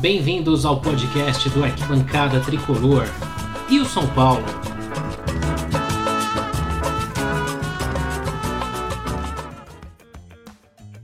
Bem-vindos ao podcast do Arquibancada Tricolor. E o São Paulo?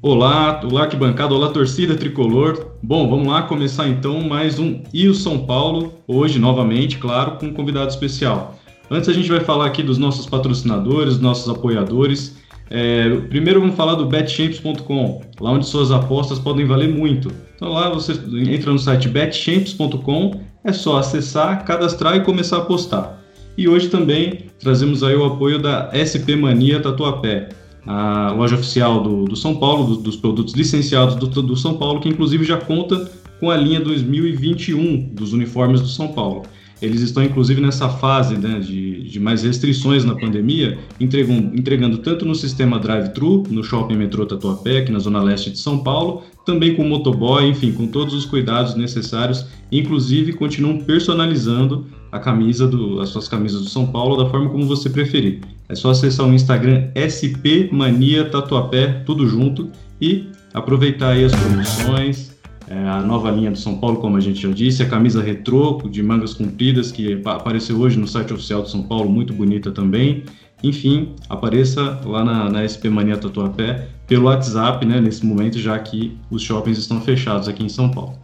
Olá, olá arquibancada, olá torcida tricolor. Bom, vamos lá começar então mais um E o São Paulo, hoje novamente, claro, com um convidado especial. Antes a gente vai falar aqui dos nossos patrocinadores, nossos apoiadores. É, primeiro vamos falar do betchamps.com, lá onde suas apostas podem valer muito. Então lá você entra no site betchamps.com, é só acessar, cadastrar e começar a apostar. E hoje também trazemos aí o apoio da SP Mania Tatuapé, a loja oficial do, do São Paulo, do, dos produtos licenciados do, do São Paulo, que inclusive já conta com a linha 2021 dos uniformes do São Paulo. Eles estão, inclusive, nessa fase né, de, de, mais restrições na pandemia, entregando, tanto no sistema drive-thru, no shopping metrô Tatuapé, aqui na zona leste de São Paulo, também com motoboy, enfim, com todos os cuidados necessários. Inclusive, continuam personalizando a camisa do, as suas camisas do São Paulo da forma como você preferir. É só acessar o Instagram SP Mania Tatuapé, tudo junto, e aproveitar aí as promoções é, a nova linha do São Paulo, como a gente já disse, a camisa retrô de mangas compridas que apareceu hoje no site oficial do São Paulo, muito bonita também. Enfim, apareça lá na, na SP Mania Tatuapé pelo WhatsApp, né, nesse momento, já que os shoppings estão fechados aqui em São Paulo.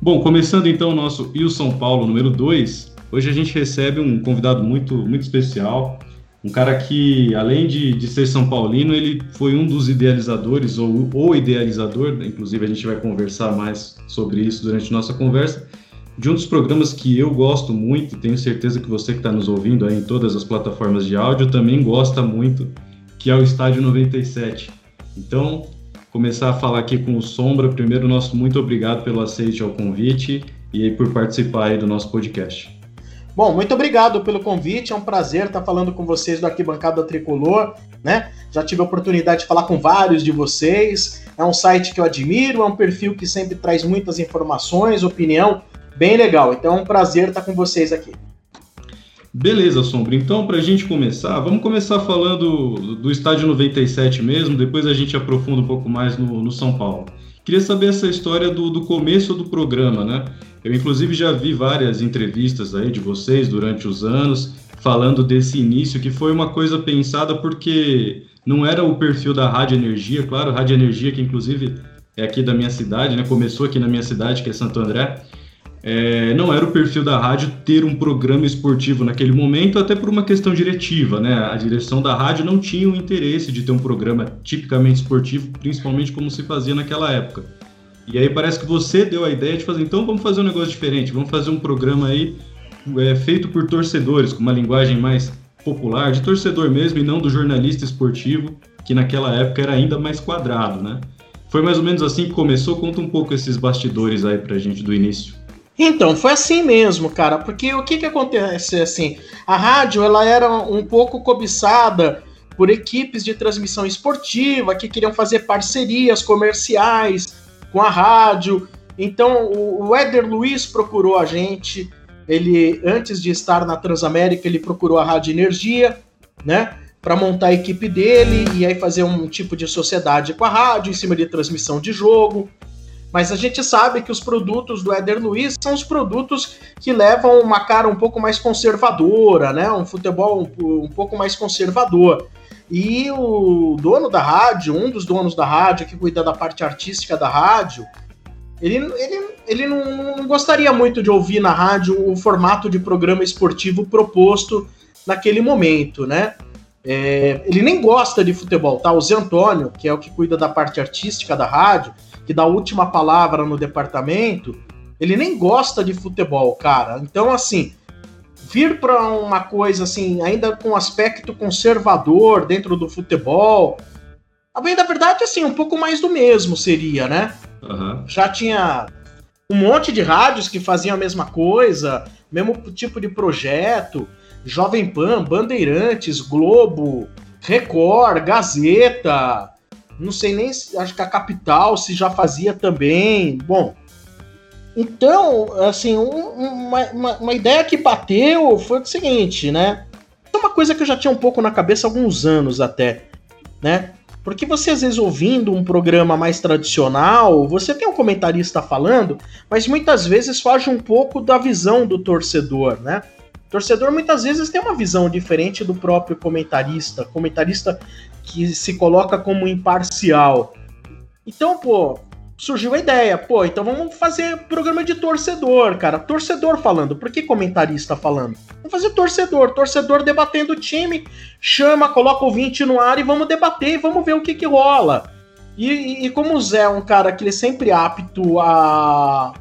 Bom, começando então o nosso E o São Paulo número 2, hoje a gente recebe um convidado muito, muito especial, um cara que, além de, de ser São Paulino, ele foi um dos idealizadores, ou o idealizador, inclusive a gente vai conversar mais sobre isso durante nossa conversa, de um dos programas que eu gosto muito, e tenho certeza que você que está nos ouvindo aí em todas as plataformas de áudio também gosta muito, que é o Estádio 97. Então, começar a falar aqui com o Sombra. Primeiro, nosso muito obrigado pelo aceite ao convite e por participar aí do nosso podcast. Bom, muito obrigado pelo convite, é um prazer estar falando com vocês do Arquibancada Tricolor, né? Já tive a oportunidade de falar com vários de vocês. É um site que eu admiro, é um perfil que sempre traz muitas informações, opinião, bem legal. Então é um prazer estar com vocês aqui. Beleza, Sombra. Então, para a gente começar, vamos começar falando do estádio 97 mesmo, depois a gente aprofunda um pouco mais no, no São Paulo. Queria saber essa história do, do começo do programa, né? Eu, inclusive, já vi várias entrevistas aí de vocês durante os anos falando desse início, que foi uma coisa pensada porque não era o perfil da Rádio Energia, claro, Rádio Energia, que inclusive é aqui da minha cidade, né? Começou aqui na minha cidade, que é Santo André. É, não era o perfil da rádio ter um programa esportivo naquele momento, até por uma questão diretiva, né? A direção da rádio não tinha o interesse de ter um programa tipicamente esportivo, principalmente como se fazia naquela época. E aí parece que você deu a ideia de fazer, então vamos fazer um negócio diferente, vamos fazer um programa aí é, feito por torcedores, com uma linguagem mais popular, de torcedor mesmo, e não do jornalista esportivo, que naquela época era ainda mais quadrado, né? Foi mais ou menos assim que começou? Conta um pouco esses bastidores aí pra gente do início. Então, foi assim mesmo, cara, porque o que que acontece assim, a rádio ela era um pouco cobiçada por equipes de transmissão esportiva que queriam fazer parcerias comerciais com a rádio. Então o, Éder Luiz procurou a gente. Ele, antes de estar na Transamérica, ele procurou a Rádio Energia, né? Para montar a equipe dele e aí fazer um tipo de sociedade com a rádio em cima de transmissão de jogo. Mas a gente sabe que os produtos do Éder Luiz são os produtos que levam uma cara um pouco mais conservadora, né? Um futebol um, um pouco mais conservador. E o dono da rádio, um dos donos da rádio, que cuida da parte artística da rádio, ele, ele, ele não, não gostaria muito de ouvir na rádio o formato de programa esportivo proposto naquele momento, né? É, ele nem gosta de futebol, tá? O Zé Antônio, que é o que cuida da parte artística da rádio, que dá a última palavra no departamento, ele nem gosta de futebol, cara. Então, assim, vir para uma coisa assim, ainda com aspecto conservador dentro do futebol. A bem da verdade, assim, um pouco mais do mesmo seria, né? Uhum. Já tinha um monte de rádios que faziam a mesma coisa, mesmo tipo de projeto. Jovem Pan, Bandeirantes, Globo, Record, Gazeta. Não sei nem, acho que a Capital se já fazia também. Bom, então, assim, uma, uma, uma, ideia que bateu foi o seguinte, né? É uma coisa que eu já tinha um pouco na cabeça há alguns anos até, né? Porque você, às vezes, ouvindo um programa mais tradicional, você tem um comentarista falando, mas muitas vezes foge um pouco da visão do torcedor, né? O torcedor muitas vezes tem uma visão diferente do próprio comentarista, comentarista que se coloca como imparcial. Então, pô, surgiu a ideia, pô, então vamos fazer programa de torcedor, cara. Torcedor falando, por que comentarista falando? Vamos fazer torcedor, torcedor debatendo o time, chama, coloca o 20 no ar e vamos debater e vamos ver o que que rola. E, e, e como o Zé é um cara que ele é sempre apto a,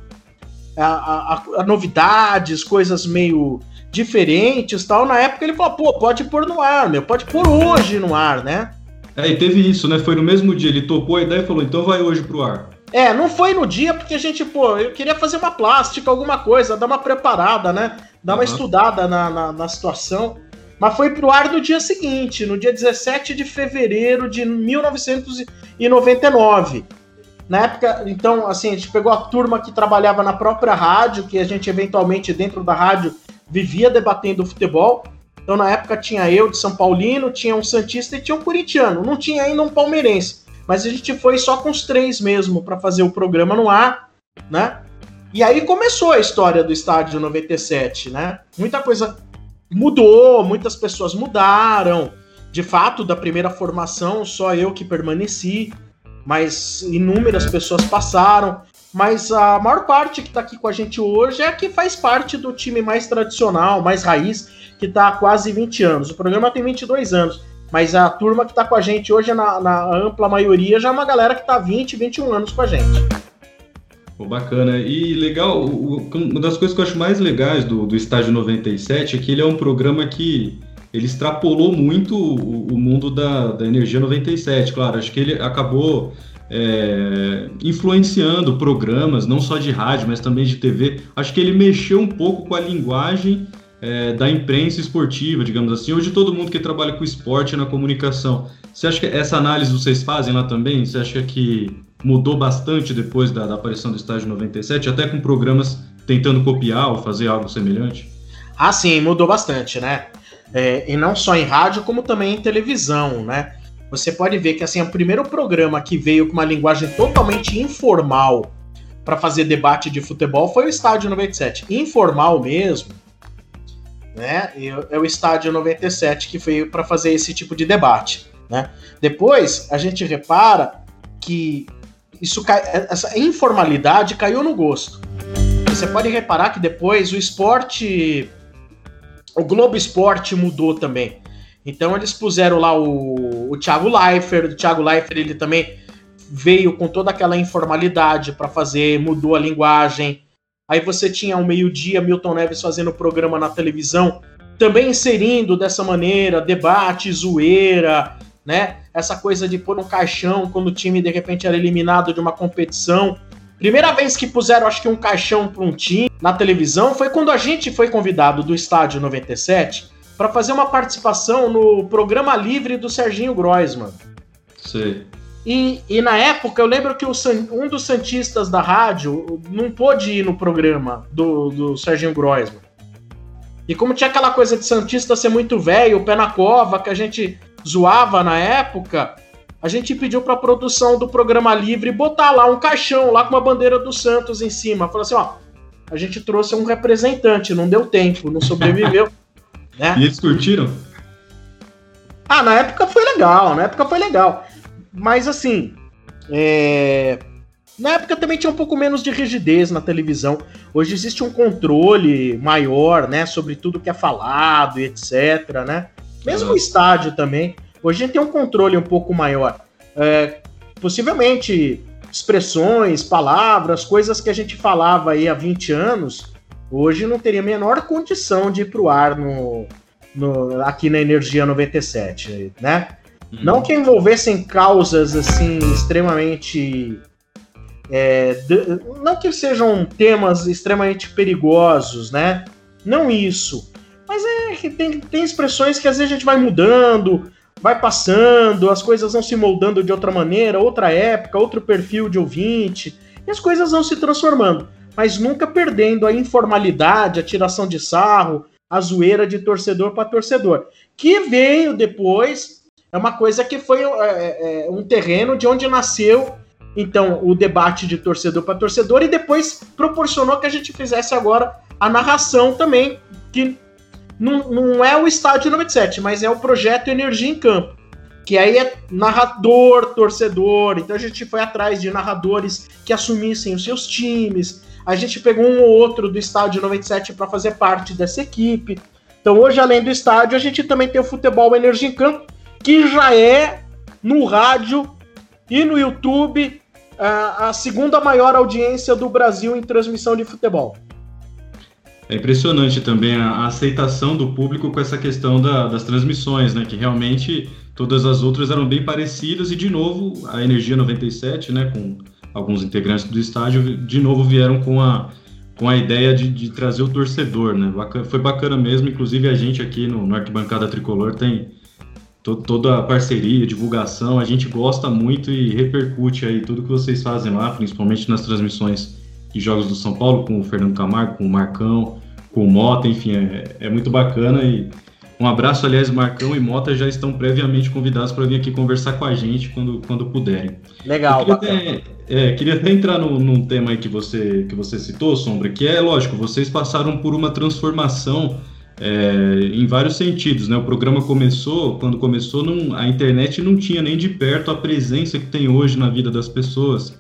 a, a, a novidades, coisas meio diferentes tal, na época ele falou, pô, pode pôr no ar, meu, pode pôr hoje no ar, né? É, e teve isso, né? Foi no mesmo dia, ele topou a ideia e falou, então vai hoje pro ar. É, não foi no dia porque a gente, pô, eu queria fazer uma plástica, alguma coisa, dar uma preparada, né? Dar uma uhum. estudada na, na, na, situação. Mas foi pro ar no dia seguinte, no dia 17 de fevereiro de 1999. Na época, então, assim, a gente pegou a turma que trabalhava na própria rádio, que a gente eventualmente dentro da rádio vivia debatendo futebol. Então, na época, tinha eu de São Paulino, tinha um Santista e tinha um Curitiano. Não tinha ainda um palmeirense. Mas a gente foi só com os três mesmo para fazer o programa no ar, né? E aí começou a história do estádio 97, né? Muita coisa mudou, muitas pessoas mudaram. De fato, da primeira formação, só eu que permaneci, mas inúmeras pessoas passaram. Mas a maior parte que está aqui com a gente hoje é a que faz parte do time mais tradicional, mais raiz, que está há quase 20 anos. O programa tem 22 anos. Mas a turma que está com a gente hoje, na, na, ampla maioria, já é uma galera que está há 20, 21 anos com a gente. Pô, bacana. E legal, uma das coisas que eu acho mais legais do, do Estágio 97 é que ele é um programa que ele extrapolou muito o, o mundo da, da Energia 97. Claro, acho que ele acabou é, influenciando programas, não só de rádio, mas também de TV. Acho que ele mexeu um pouco com a linguagem é, da imprensa esportiva, digamos assim, ou de todo mundo que trabalha com esporte na comunicação. Você acha que essa análise vocês fazem lá também? Você acha que mudou bastante depois da, da aparição do Estágio 97, até com programas tentando copiar ou fazer algo semelhante? Ah, sim, mudou bastante, né? É, e não só em rádio, como também em televisão, né? Você pode ver que assim, o primeiro programa que veio com uma linguagem totalmente informal para fazer debate de futebol foi o Estádio 97. Informal mesmo, né? É o estádio 97 que veio para fazer esse tipo de debate, né? Depois a gente repara que isso essa informalidade caiu no gosto. Você pode reparar que depois o esporte, o Globo Esporte mudou também. Então eles puseram lá o, o Thiago Leifert, o Thiago Leifert ele também veio com toda aquela informalidade para fazer, mudou a linguagem. Aí você tinha ao meio-dia Milton Neves fazendo programa na televisão, também inserindo dessa maneira debate, zoeira, né? Essa coisa de pôr um caixão quando o time de repente era eliminado de uma competição. Primeira vez que puseram, acho que um caixão para um time na televisão foi quando a gente foi convidado do estádio 97 para fazer uma participação no programa livre do Serginho Groisman. Sim. E, e na época eu lembro que o, um dos Santistas da rádio não pôde ir no programa do, do Serginho Groisman. E como tinha aquela coisa de Santista ser muito velho, o pé na cova, que a gente zoava na época, a gente pediu para a produção do programa livre botar lá um caixão lá com uma bandeira do Santos em cima. Falou assim: ó, a gente trouxe um representante, não deu tempo, não sobreviveu. né? E eles curtiram? Ah, na época foi legal, na época foi legal. Mas assim, é... na época também tinha um pouco menos de rigidez na televisão. Hoje existe um controle maior, né, sobre tudo que é falado e etc, né? Mesmo o estádio também. Hoje a gente tem um controle um pouco maior. É... possivelmente expressões, palavras, coisas que a gente falava aí há 20 anos, hoje não teria a menor condição de ir pro ar no, no aqui na Energia 97, né? Não que envolvessem causas assim extremamente. É, não que sejam temas extremamente perigosos, né? Não isso. Mas é que tem, tem expressões que às vezes a gente vai mudando, vai passando, as coisas vão se moldando de outra maneira, outra época, outro perfil de ouvinte, e as coisas vão se transformando, mas nunca perdendo a informalidade, a tiração de sarro, a zoeira de torcedor para torcedor, que veio depois é uma coisa que foi é, é, um terreno de onde nasceu então o debate de torcedor para torcedor e depois proporcionou que a gente fizesse agora a narração também, que não, não é o estádio 97, mas é o projeto Energia em Campo. Que aí é narrador, torcedor. Então a gente foi atrás de narradores que assumissem os seus times. A gente pegou um ou outro do estádio 97 para fazer parte dessa equipe. Então hoje, além do estádio, a gente também tem o futebol Energia em Campo, que já é no rádio e no YouTube a, a segunda maior audiência do Brasil em transmissão de futebol. É impressionante também a, aceitação do público com essa questão da, das transmissões, né? Que realmente todas as outras eram bem parecidas e de novo a Energia 97, né? Com alguns integrantes do estádio, de novo vieram com a com a ideia de, de trazer o torcedor, né? foi bacana mesmo, inclusive a gente aqui no, no Arquibancada Tricolor tem toda a parceria, divulgação, a gente gosta muito e repercute aí tudo que vocês fazem lá, principalmente nas transmissões de jogos do São Paulo, com o Fernando Camargo, com o Marcão, com o Mota, enfim, é, é muito bacana e um abraço, aliás, Marcão e Mota já estão previamente convidados para vir aqui conversar com a gente quando, quando puderem. Legal, queria até, é, queria até entrar no, num tema aí que você, que você citou, Sombra, que é lógico, vocês passaram por uma transformação é, em vários sentidos. Né? O programa começou, quando começou, não, a internet não tinha nem de perto a presença que tem hoje na vida das pessoas.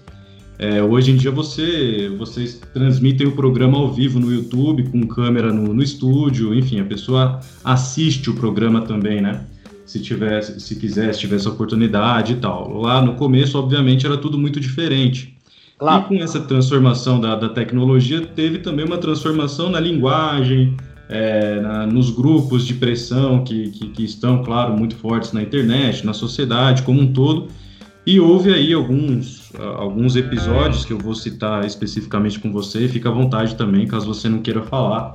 É, hoje em dia você, vocês transmitem o programa ao vivo no YouTube, com câmera no, no estúdio, enfim, a pessoa assiste o programa também, né? Se tivesse, se quiser, se tivesse oportunidade e tal. Lá no começo, obviamente, era tudo muito diferente. Claro. E com essa transformação da, da tecnologia, teve também uma transformação na linguagem, é, na, nos grupos de pressão que, que, que, estão, claro, muito fortes na internet, na sociedade como um todo. E houve aí alguns, alguns episódios que eu vou citar especificamente com você, fica à vontade também, caso você não queira falar,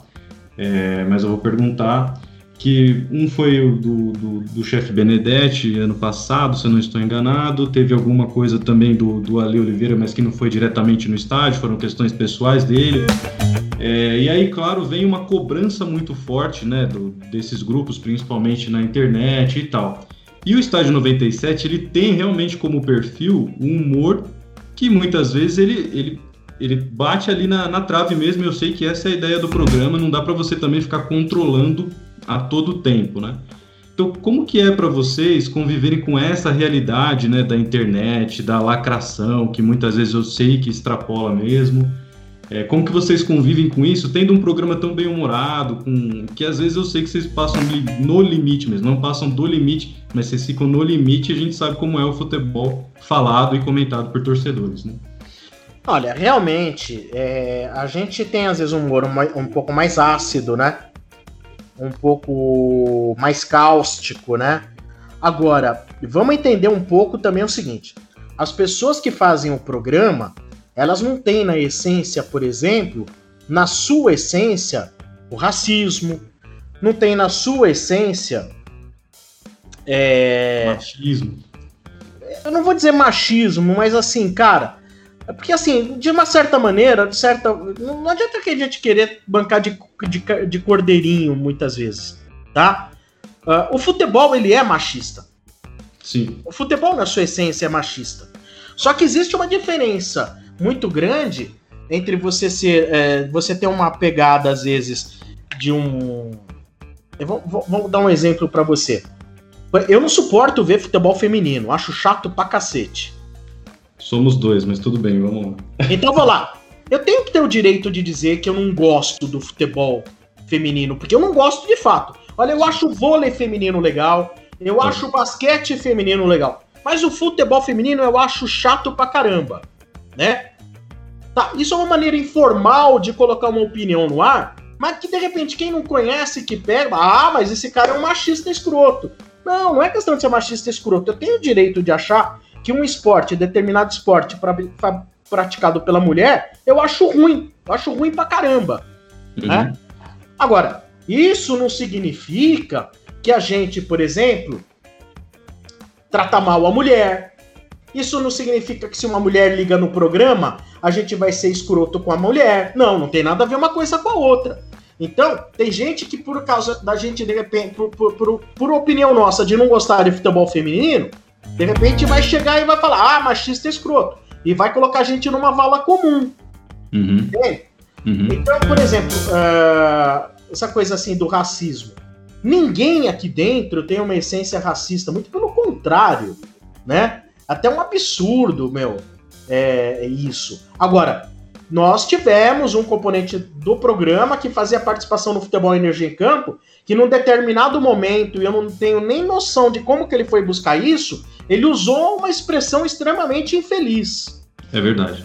é, mas eu vou perguntar que um foi o do, do, do chefe Benedetti ano passado, se eu não estou enganado, teve alguma coisa também do, do Ali Oliveira, mas que não foi diretamente no estádio, foram questões pessoais dele. É, e aí, claro, vem uma cobrança muito forte né, do, desses grupos, principalmente na internet e tal. E o Estádio 97, ele tem realmente como perfil um humor que muitas vezes ele, ele, ele bate ali na, na trave mesmo. Eu sei que essa é a ideia do programa, não dá para você também ficar controlando a todo tempo, né? Então, como que é para vocês conviverem com essa realidade, né, da internet, da lacração, que muitas vezes eu sei que extrapola mesmo? É, como que vocês convivem com isso, tendo um programa tão bem humorado, com que às vezes eu sei que vocês passam no limite mesmo, não passam do limite, mas vocês ficam no limite e a gente sabe como é o futebol falado e comentado por torcedores, né? Olha, realmente, é, a gente tem às vezes um humor um, um pouco mais ácido, né? Um pouco mais cáustico, né? Agora, vamos entender um pouco também o seguinte: as pessoas que fazem o programa, elas não têm na essência, por exemplo, na sua essência, o racismo, não tem na sua essência. É... Machismo. Eu não vou dizer machismo, mas assim, cara, é porque, assim, de uma certa maneira, de certa. Não adianta que a gente querer bancar de, de, de cordeirinho muitas vezes, tá? Uh, o futebol, ele é machista. Sim. O futebol, na sua essência, é machista. Só que existe uma diferença muito grande entre você ser. É, você ter uma pegada, às vezes, de um. Eu vou, vou, vou dar um exemplo para você. Eu não suporto ver futebol feminino, acho chato pra cacete. Somos dois, mas tudo bem, vamos lá. Então vou lá. Eu tenho que ter o direito de dizer que eu não gosto do futebol feminino, porque eu não gosto de fato. Olha, eu acho o vôlei feminino legal, eu é. acho o basquete feminino legal, mas o futebol feminino eu acho chato pra caramba, né? Tá, isso é uma maneira informal de colocar uma opinião no ar, mas que de repente quem não conhece que pega, ah, mas esse cara é um machista escroto. Não, não é questão de ser machista escroto. Eu tenho o direito de achar que um esporte, determinado esporte pra, pra, praticado pela mulher, eu acho ruim. Eu acho ruim pra caramba. Uhum. Né? Agora, isso não significa que a gente, por exemplo, trata mal a mulher. Isso não significa que se uma mulher liga no programa, a gente vai ser escroto com a mulher. Não, não tem nada a ver uma coisa com a outra. Então, tem gente que, por causa da gente, de repente, por, por, por, por opinião nossa de não gostar de futebol feminino, de repente vai chegar e vai falar, ah, machista escroto. E vai colocar a gente numa vala comum. Uhum. Uhum. Então, por exemplo, uh, essa coisa assim do racismo. Ninguém aqui dentro tem uma essência racista, muito pelo contrário, né? Até um absurdo, meu, é, é isso. Agora, nós tivemos um componente do programa que fazia participação no Futebol Energia em Campo, que num determinado momento, e eu não tenho nem noção de como que ele foi buscar isso, ele usou uma expressão extremamente infeliz. É verdade.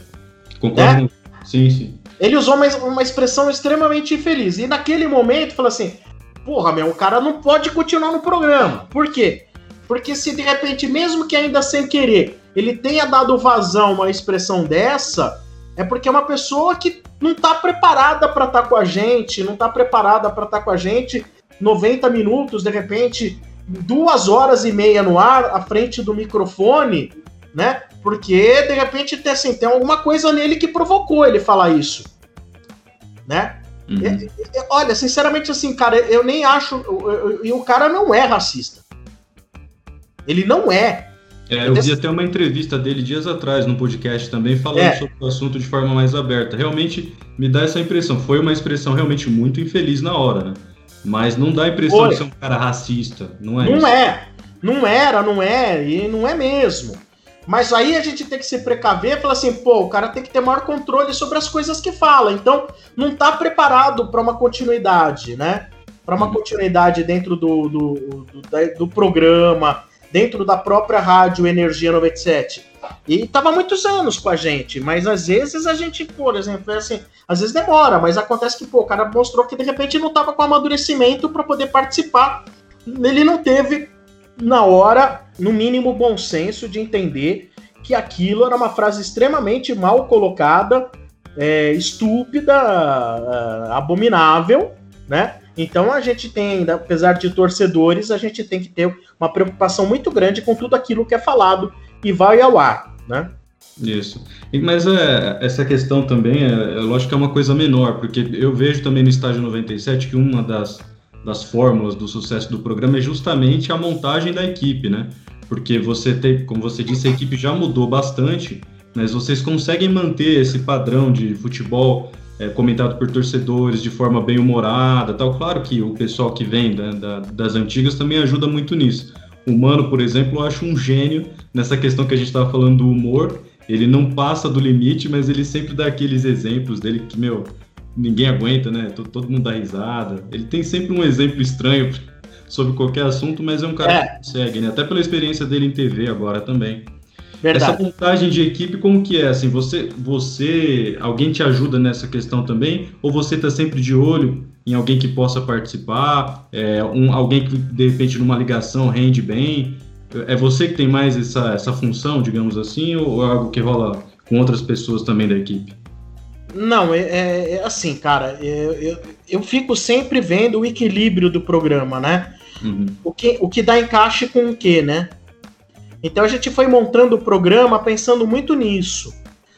Concordo. É? Sim, sim. Ele usou uma, uma expressão extremamente infeliz. E naquele momento, falou assim: porra, meu, o cara não pode continuar no programa. Por quê? Porque se de repente, mesmo que ainda sem querer, ele tenha dado vazão a uma expressão dessa, é porque é uma pessoa que não está preparada para estar tá com a gente, não está preparada para estar tá com a gente 90 minutos, de repente, duas horas e meia no ar, à frente do microfone, né? Porque, de repente, tem, assim, tem alguma coisa nele que provocou ele falar isso, né? Uhum. E, e, olha, sinceramente, assim, cara, eu nem acho. E o cara não é racista. Ele não é. É, eu vi até uma entrevista dele dias atrás no podcast também falando é. sobre o assunto de forma mais aberta. Realmente me dá essa impressão. Foi uma expressão realmente muito infeliz na hora, né? Mas não dá a impressão Foi. de ser um cara racista, não é? Não isso. é. Não era, não é, e não é mesmo. Mas aí a gente tem que se precaver e falar assim, pô, o cara tem que ter maior controle sobre as coisas que fala. Então, não tá preparado para uma continuidade, né? Para uma continuidade dentro do, do, do, do, programa, dentro da própria rádio Energia 97. E tava muitos anos com a gente, mas às vezes a gente, por exemplo, é assim, às vezes demora, mas acontece que, pô, o cara mostrou que de repente não tava com amadurecimento para poder participar. Ele não teve na hora, no mínimo, bom senso de entender que aquilo era uma frase extremamente mal colocada, é, estúpida, é, abominável, né? Então a gente tem, apesar de torcedores, a gente tem que ter uma preocupação muito grande com tudo aquilo que é falado e vai ao ar, né? Isso. Mas é, essa questão também, é, é lógico que é uma coisa menor, porque eu vejo também no estágio 97 que uma das das fórmulas do sucesso do programa é justamente a montagem da equipe, né? Porque você tem, como você disse, a equipe já mudou bastante, mas vocês conseguem manter esse padrão de futebol é, comentado por torcedores de forma bem humorada, tal. Claro que o pessoal que vem da, da, das antigas também ajuda muito nisso. O Mano, por exemplo, eu acho um gênio nessa questão que a gente estava falando do humor. Ele não passa do limite, mas ele sempre dá aqueles exemplos dele que, meu, ninguém aguenta, né? Todo, todo mundo dá risada. Ele tem sempre um exemplo estranho sobre qualquer assunto, mas é um cara é. que consegue, né? Até pela experiência dele em TV agora também. Verdade. Essa montagem de equipe, como que é? Assim, você, você, alguém te ajuda nessa questão também? Ou você está sempre de olho em alguém que possa participar? É, um, alguém que, de repente, numa ligação rende bem? É você que tem mais essa, essa função, digamos assim, ou é algo que rola com outras pessoas também da equipe? Não, é, é, é assim, cara, eu, eu, eu, fico sempre vendo o equilíbrio do programa, né? Uhum. O, que, o que dá encaixe com o que, né? Então a gente foi montando o programa pensando muito nisso.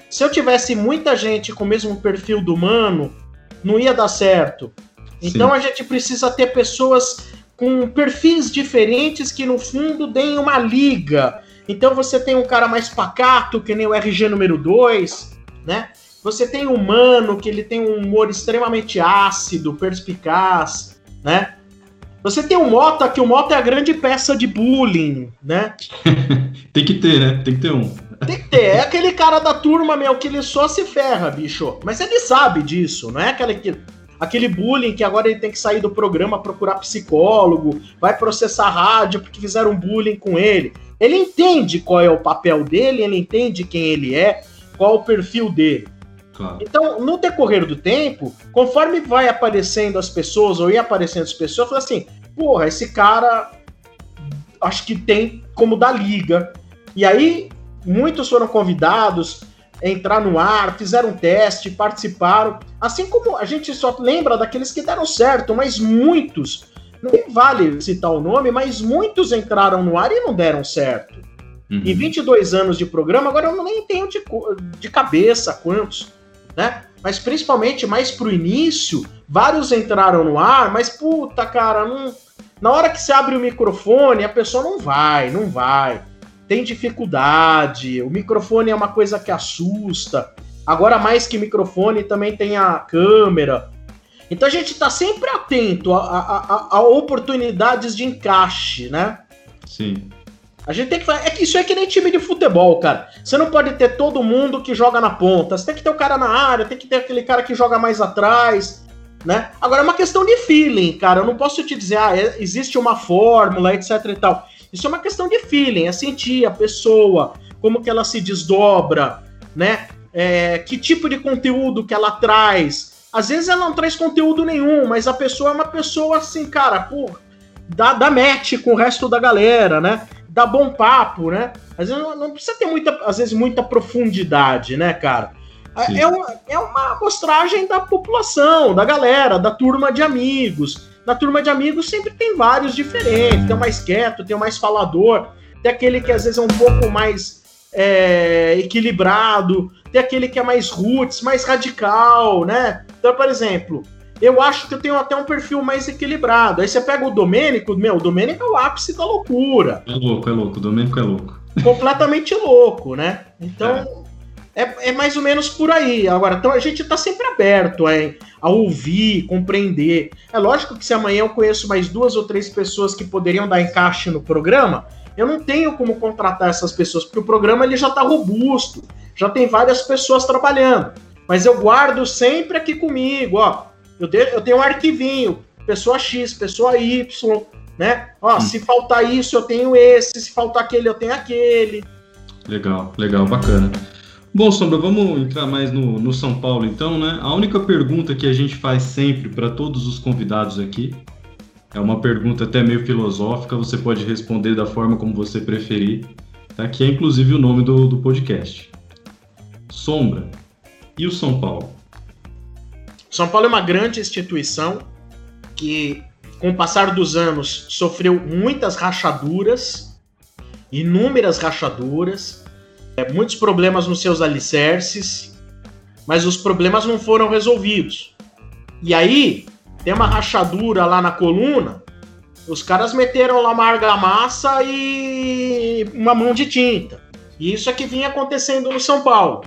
Se eu tivesse muita gente com o mesmo perfil do Mano, não ia dar certo. Então Sim. a gente precisa ter pessoas com perfis diferentes que no fundo deem uma liga. Então você tem um cara mais pacato, que nem o RG número 2, né? Você tem o Mano, que ele tem um humor extremamente ácido, perspicaz, né? Você tem o Mota, que o Mota é a grande peça de bullying, né? tem que ter, né? Tem que ter um. Tem que ter. É aquele cara da turma, meu, que ele só se ferra, bicho. Mas ele sabe disso, não é aquele, aquele bullying que agora ele tem que sair do programa, procurar psicólogo, vai processar a rádio porque fizeram bullying com ele. Ele entende qual é o papel dele, ele entende quem ele é, qual o perfil dele. Claro. Então, no decorrer do tempo, conforme vai aparecendo as pessoas, ou ia aparecendo as pessoas, eu falo assim, porra, esse cara acho que tem como dar liga. E aí, muitos foram convidados a entrar no ar, fizeram um teste, participaram. Assim como a gente só lembra daqueles que deram certo, mas muitos, nem vale citar o nome, mas muitos entraram no ar e não deram certo. Uhum. Em 22 anos de programa, agora eu nem tenho de, de cabeça quantos né? Mas principalmente mais pro início, vários entraram no ar, mas puta, cara, não... na hora que você abre o microfone, a pessoa não vai, não vai. Tem dificuldade, o microfone é uma coisa que assusta. Agora, mais que microfone, também tem a câmera. Então a gente está sempre atento a, a, a, a, oportunidades de encaixe, né? Sim. A gente tem que fazer. É que isso é que nem time de futebol, cara. Você não pode ter todo mundo que joga na ponta. Você tem que ter o cara na área, tem que ter aquele cara que joga mais atrás, né? Agora é uma questão de feeling, cara. Eu não posso te dizer, ah, é, existe uma fórmula, etc e tal. Isso é uma questão de feeling, é sentir a pessoa, como que ela se desdobra, né? É, que tipo de conteúdo que ela traz às vezes ela não traz conteúdo nenhum, mas a pessoa é uma pessoa assim, cara, pô, dá, dá match com o resto da galera, né? Dá bom papo, né? Às vezes não, precisa ter muita, às vezes, muita profundidade, né, cara? É uma, é uma amostragem da população, da galera, da turma de amigos. Na turma de amigos sempre tem vários diferentes. Tem o mais quieto, tem o mais falador, tem aquele que às vezes é um pouco mais é, equilibrado, tem aquele que é mais roots, mais radical, né? Então, por exemplo, eu acho que eu tenho até um perfil mais equilibrado. Aí você pega o Domênico, meu, o Domênico é o ápice da loucura. É louco, é louco, o Domênico é louco. Completamente louco, né? Então, é. é. É, mais ou menos por aí. Agora, então a gente tá sempre aberto a, a ouvir, compreender. É lógico que se amanhã eu conheço mais duas ou três pessoas que poderiam dar encaixe no programa, eu não tenho como contratar essas pessoas, porque o programa ele já está robusto, já tem várias pessoas trabalhando. Mas eu guardo sempre aqui comigo, ó. Eu, de, eu tenho um arquivinho, pessoa X, pessoa Y, né? Ó, hum. se faltar isso, eu tenho esse, se faltar aquele, eu tenho aquele. Legal, legal, bacana. Bom, Sombra, vamos entrar mais no, no São Paulo então, né? A única pergunta que a gente faz sempre para todos os convidados aqui é uma pergunta até meio filosófica, você pode responder da forma como você preferir, tá? que é inclusive o nome do, do podcast. Sombra, e o São Paulo? São Paulo é uma grande instituição que, com o passar dos anos, sofreu muitas rachaduras, inúmeras rachaduras, é, muitos problemas nos seus alicerces, mas os problemas não foram resolvidos. E aí, tem uma rachadura lá na coluna, os caras meteram lá uma argamassa e uma mão de tinta. E isso é que vinha acontecendo no São Paulo.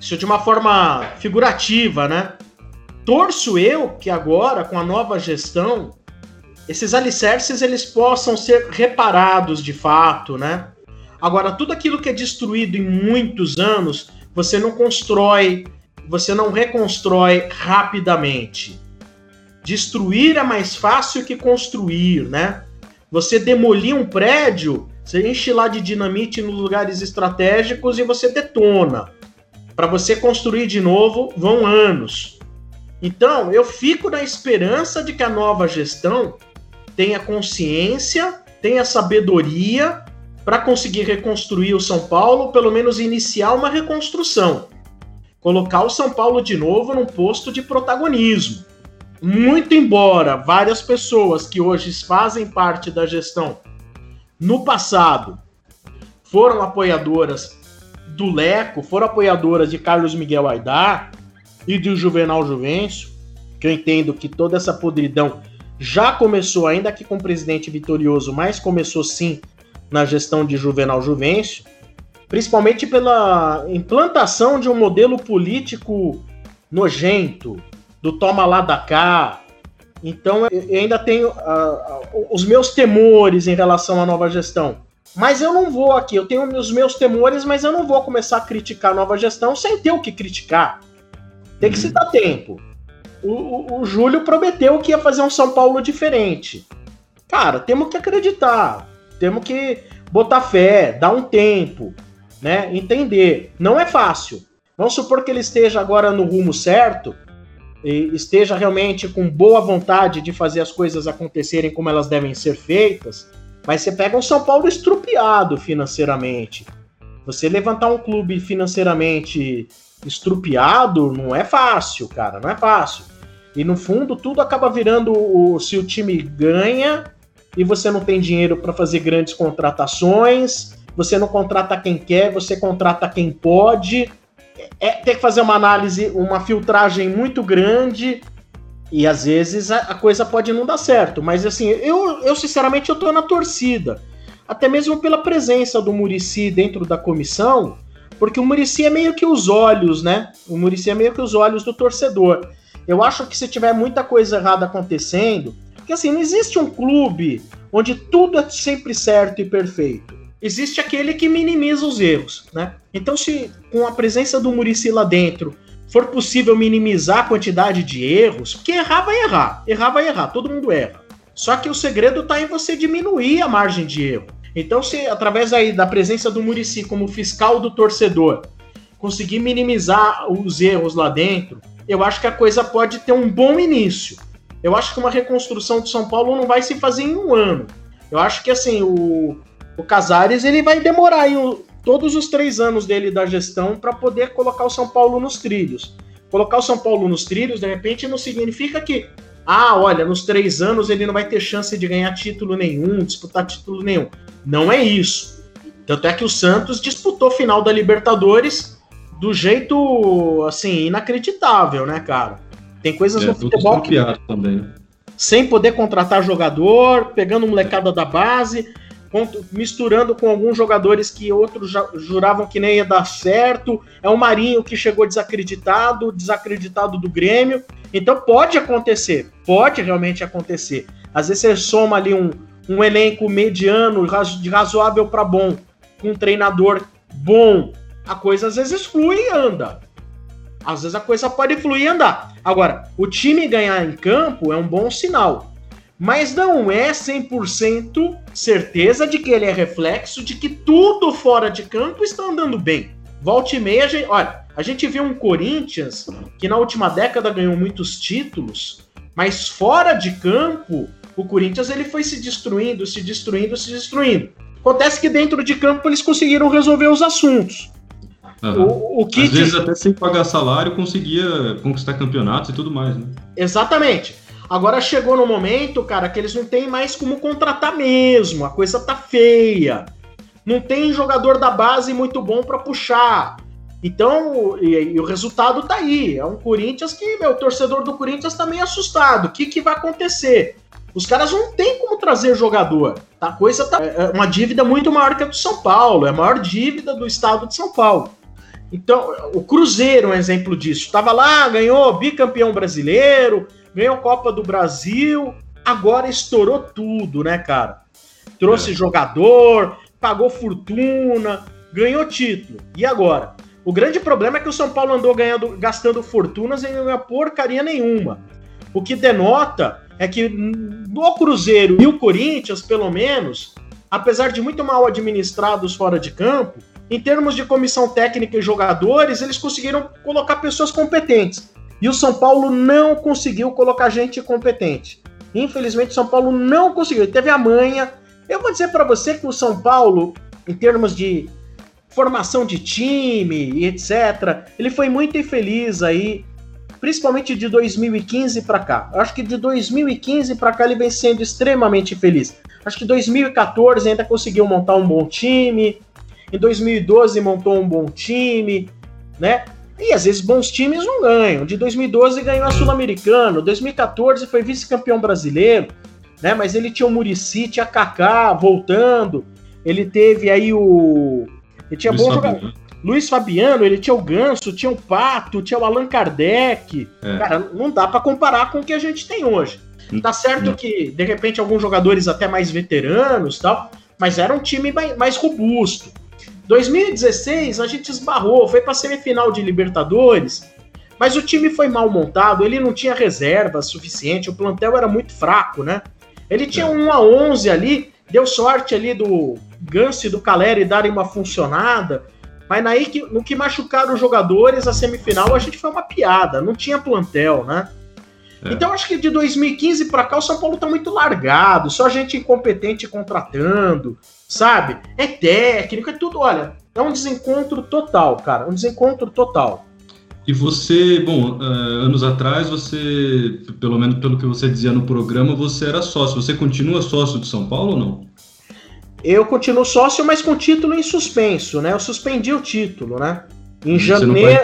Isso de uma forma figurativa, né? Torço eu que agora, com a nova gestão, esses alicerces eles possam ser reparados de fato, né? Agora, tudo aquilo que é destruído em muitos anos, você não constrói, você não reconstrói rapidamente. Destruir é mais fácil que construir, né? Você demolir um prédio, você enche lá de dinamite nos lugares estratégicos e você detona. Para você construir de novo, vão anos. Então, eu fico na esperança de que a nova gestão tenha consciência, tenha sabedoria para conseguir reconstruir o São Paulo, pelo menos iniciar uma reconstrução. Colocar o São Paulo de novo num posto de protagonismo muito embora várias pessoas que hoje fazem parte da gestão no passado foram apoiadoras do Leco, foram apoiadoras de Carlos Miguel Aidar e do Juvenal Juvencio, que eu entendo que toda essa podridão já começou, ainda que com o presidente vitorioso, mas começou sim na gestão de Juvenal Juvencio, principalmente pela implantação de um modelo político nojento, do toma lá da cá. Então eu ainda tenho uh, os meus temores em relação à nova gestão. Mas eu não vou aqui, eu tenho os meus temores, mas eu não vou começar a criticar a nova gestão sem ter o que criticar. Tem que se dar tempo. O, o, o Júlio prometeu que ia fazer um São Paulo diferente. Cara, temos que acreditar. Temos que botar fé, dar um tempo, né? Entender. Não é fácil. Vamos supor que ele esteja agora no rumo certo esteja realmente com boa vontade de fazer as coisas acontecerem como elas devem ser feitas, mas você pega um São Paulo estrupiado financeiramente. Você levantar um clube financeiramente estrupiado não é fácil, cara, não é fácil. E no fundo tudo acaba virando o se o time ganha e você não tem dinheiro para fazer grandes contratações, você não contrata quem quer, você contrata quem pode é ter que fazer uma análise, uma filtragem muito grande. E às vezes a, a, coisa pode não dar certo. Mas assim, eu, eu sinceramente eu tô na torcida. Até mesmo pela presença do Murici dentro da comissão, porque o Murici é meio que os olhos, né? O Murici é meio que os olhos do torcedor. Eu acho que se tiver muita coisa errada acontecendo, porque assim, não existe um clube onde tudo é sempre certo e perfeito. Existe aquele que minimiza os erros, né? Então, se com a presença do Murici lá dentro for possível minimizar a quantidade de erros, porque errar vai errar, errar vai errar, todo mundo erra. Só que o segredo está em você diminuir a margem de erro. Então, se através aí da presença do Murici como fiscal do torcedor, conseguir minimizar os erros lá dentro, eu acho que a coisa pode ter um bom início. Eu acho que uma reconstrução de São Paulo não vai se fazer em um ano. Eu acho que assim, o, o Casares ele vai demorar aí todos os três anos dele da gestão para poder colocar o São Paulo nos trilhos. Colocar o São Paulo nos trilhos, de repente, não significa que, ah, olha, nos três anos ele não vai ter chance de ganhar título nenhum, disputar título nenhum. Não é isso. Tanto é que o Santos disputou final da Libertadores do jeito, assim, inacreditável, né, cara? Tem coisas é, no futebol que... também. Sem poder contratar jogador, pegando molecada da base misturando com alguns jogadores que outros juravam que nem ia dar certo. É o Marinho que chegou desacreditado, desacreditado do Grêmio. Então pode acontecer, pode realmente acontecer. Às vezes você soma ali um, um elenco mediano, de razoável para bom, com um treinador bom, a coisa às vezes flui e anda. Às vezes a coisa pode fluir e andar. Agora, o time ganhar em campo é um bom sinal mas não é 100% certeza de que ele é reflexo de que tudo fora de campo está andando bem. Volte e meia, gente, olha, a gente viu um Corinthians que na última década ganhou muitos títulos, mas fora de campo, o Corinthians ele foi se destruindo, se destruindo, se destruindo. Acontece que dentro de campo eles conseguiram resolver os assuntos. Uhum. O, o que Às vezes até sem pagar salário conseguia conquistar campeonatos e tudo mais, né? Exatamente. Agora chegou no momento, cara, que eles não têm mais como contratar mesmo. A coisa tá feia. Não tem jogador da base muito bom para puxar. Então, e, e, o resultado tá aí. É um Corinthians que, meu, o torcedor do Corinthians tá meio assustado. O que, que vai acontecer? Os caras não têm como trazer jogador. A coisa tá. É, é uma dívida muito maior que a do São Paulo. É a maior dívida do estado de São Paulo. Então, o Cruzeiro é um exemplo disso. Tava lá, ganhou bicampeão brasileiro, ganhou Copa do Brasil, agora estourou tudo, né, cara? Trouxe é. jogador, pagou fortuna, ganhou título. E agora? O grande problema é que o São Paulo andou ganhando, gastando fortunas e não é porcaria nenhuma. O que denota é que no Cruzeiro e o Corinthians, pelo menos, apesar de muito mal administrados fora de campo, em termos de comissão técnica e jogadores, eles conseguiram colocar pessoas competentes. E o São Paulo não conseguiu colocar gente competente. Infelizmente, o São Paulo não conseguiu. Ele teve a manha. Eu vou dizer para você que o São Paulo, em termos de formação de time e etc., ele foi muito infeliz aí, principalmente de 2015 para cá. Eu acho que de 2015 para cá ele vem sendo extremamente feliz. Acho que 2014 ainda conseguiu montar um bom time. Em 2012 montou um bom time, né? E às vezes bons times não ganham. De 2012 ganhou a Sul-Americano, 2014 foi vice-campeão brasileiro, né? Mas ele tinha o Murici, tinha Kaká voltando. Ele teve aí o ele tinha Luiz bom jogador. Luiz Fabiano, ele tinha o Ganso, tinha o Pato, tinha o Allan Kardec. É. Cara, não dá para comparar com o que a gente tem hoje. Tá certo que, de repente, alguns jogadores até mais veteranos tal, mas era um time mais robusto. 2016 a gente esbarrou, foi para semifinal de Libertadores, mas o time foi mal montado, ele não tinha reserva suficiente, o plantel era muito fraco, né? Ele tinha um a 11 ali, deu sorte ali do Ganso e do Caleri darem uma funcionada, mas naí, no que machucaram os jogadores, a semifinal a gente foi uma piada, não tinha plantel, né? É. Então acho que de 2015 para cá o São Paulo tá muito largado, só gente incompetente contratando, sabe? É técnico, é tudo, olha, é um desencontro total, cara, um desencontro total. E você, bom, uh, anos atrás você, pelo menos pelo que você dizia no programa, você era sócio. Você continua sócio de São Paulo ou não? Eu continuo sócio, mas com título em suspenso, né? Eu suspendi o título, né? Em hum, janeiro.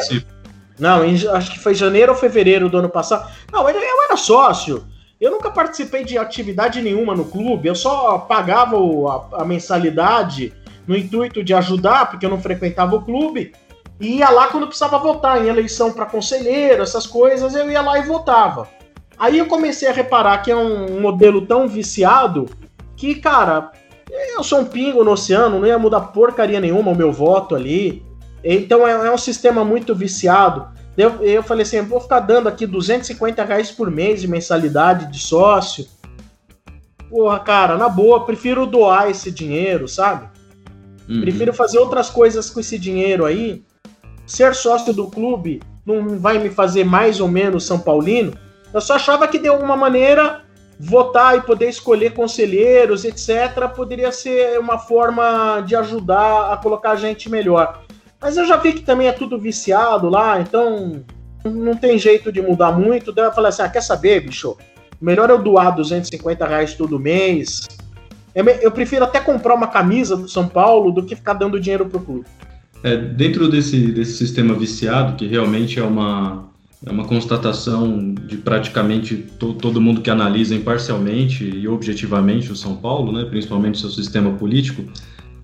Não, em, acho que foi janeiro ou fevereiro do ano passado. Não, eu, eu era sócio. Eu nunca participei de atividade nenhuma no clube, eu só pagava a, a, mensalidade no intuito de ajudar, porque eu não frequentava o clube, e ia lá quando precisava votar, em eleição para conselheiro, essas coisas, eu ia lá e votava. Aí eu comecei a reparar que é um modelo tão viciado que, cara, eu sou um pingo no oceano, não ia mudar porcaria nenhuma o meu voto ali. Então é, é um sistema muito viciado. Eu, eu falei assim, eu vou ficar dando aqui 250 reais por mês de mensalidade de sócio. Porra, cara, na boa, prefiro doar esse dinheiro, sabe? Uhum. Prefiro fazer outras coisas com esse dinheiro aí. Ser sócio do clube não vai me fazer mais ou menos São Paulino. Eu só achava que de alguma maneira votar e poder escolher conselheiros, etc., poderia ser uma forma de ajudar a colocar a gente melhor. Mas eu já vi que também é tudo viciado lá, então não tem jeito de mudar muito. Daí eu falei assim: ah, quer saber, bicho? Melhor eu doar 250 reais todo mês. Eu prefiro até comprar uma camisa do São Paulo do que ficar dando dinheiro pro clube. É, dentro desse, desse sistema viciado, que realmente é uma, é uma constatação de praticamente to, todo mundo que analisa imparcialmente e objetivamente o São Paulo, né, principalmente seu sistema político,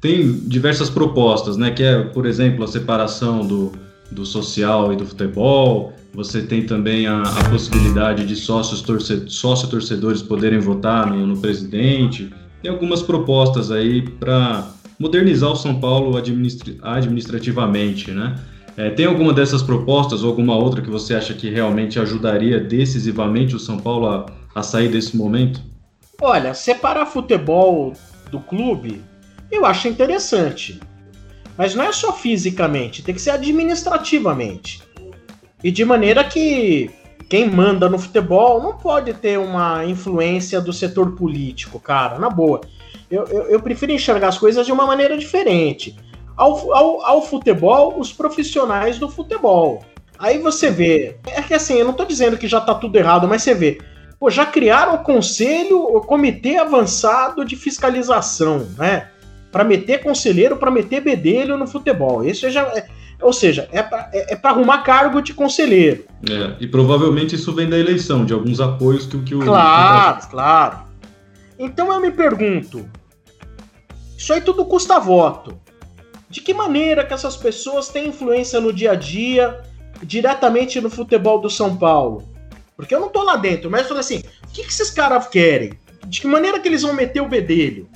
tem diversas propostas, né? Que é, por exemplo, a separação do, do social e do futebol. Você tem também a, a possibilidade de sócios torcedores, sócio torcedores poderem votar no, no presidente. Tem algumas propostas aí para modernizar o São Paulo administrativamente, né? É, tem alguma dessas propostas ou alguma outra que você acha que realmente ajudaria decisivamente o São Paulo a, a sair desse momento? Olha, separar futebol do clube eu acho interessante. Mas não é só fisicamente, tem que ser administrativamente. E de maneira que quem manda no futebol não pode ter uma influência do setor político, cara, na boa. Eu, eu, eu prefiro enxergar as coisas de uma maneira diferente. Ao, ao, ao, futebol, os profissionais do futebol. Aí você vê. É que assim, eu não tô dizendo que já tá tudo errado, mas você vê. Pô, já criaram o conselho, o comitê avançado de fiscalização, né? para meter conselheiro, para meter bedelho no futebol. Isso já é, ou seja, é para é, é arrumar cargo de conselheiro. É, e provavelmente isso vem da eleição, de alguns apoios que, que o. Claro, que... claro. Então eu me pergunto: isso aí tudo custa voto. De que maneira que essas pessoas têm influência no dia a dia, diretamente no futebol do São Paulo? Porque eu não tô lá dentro, mas eu falei assim: o que, que esses caras querem? De que maneira que eles vão meter o bedelho?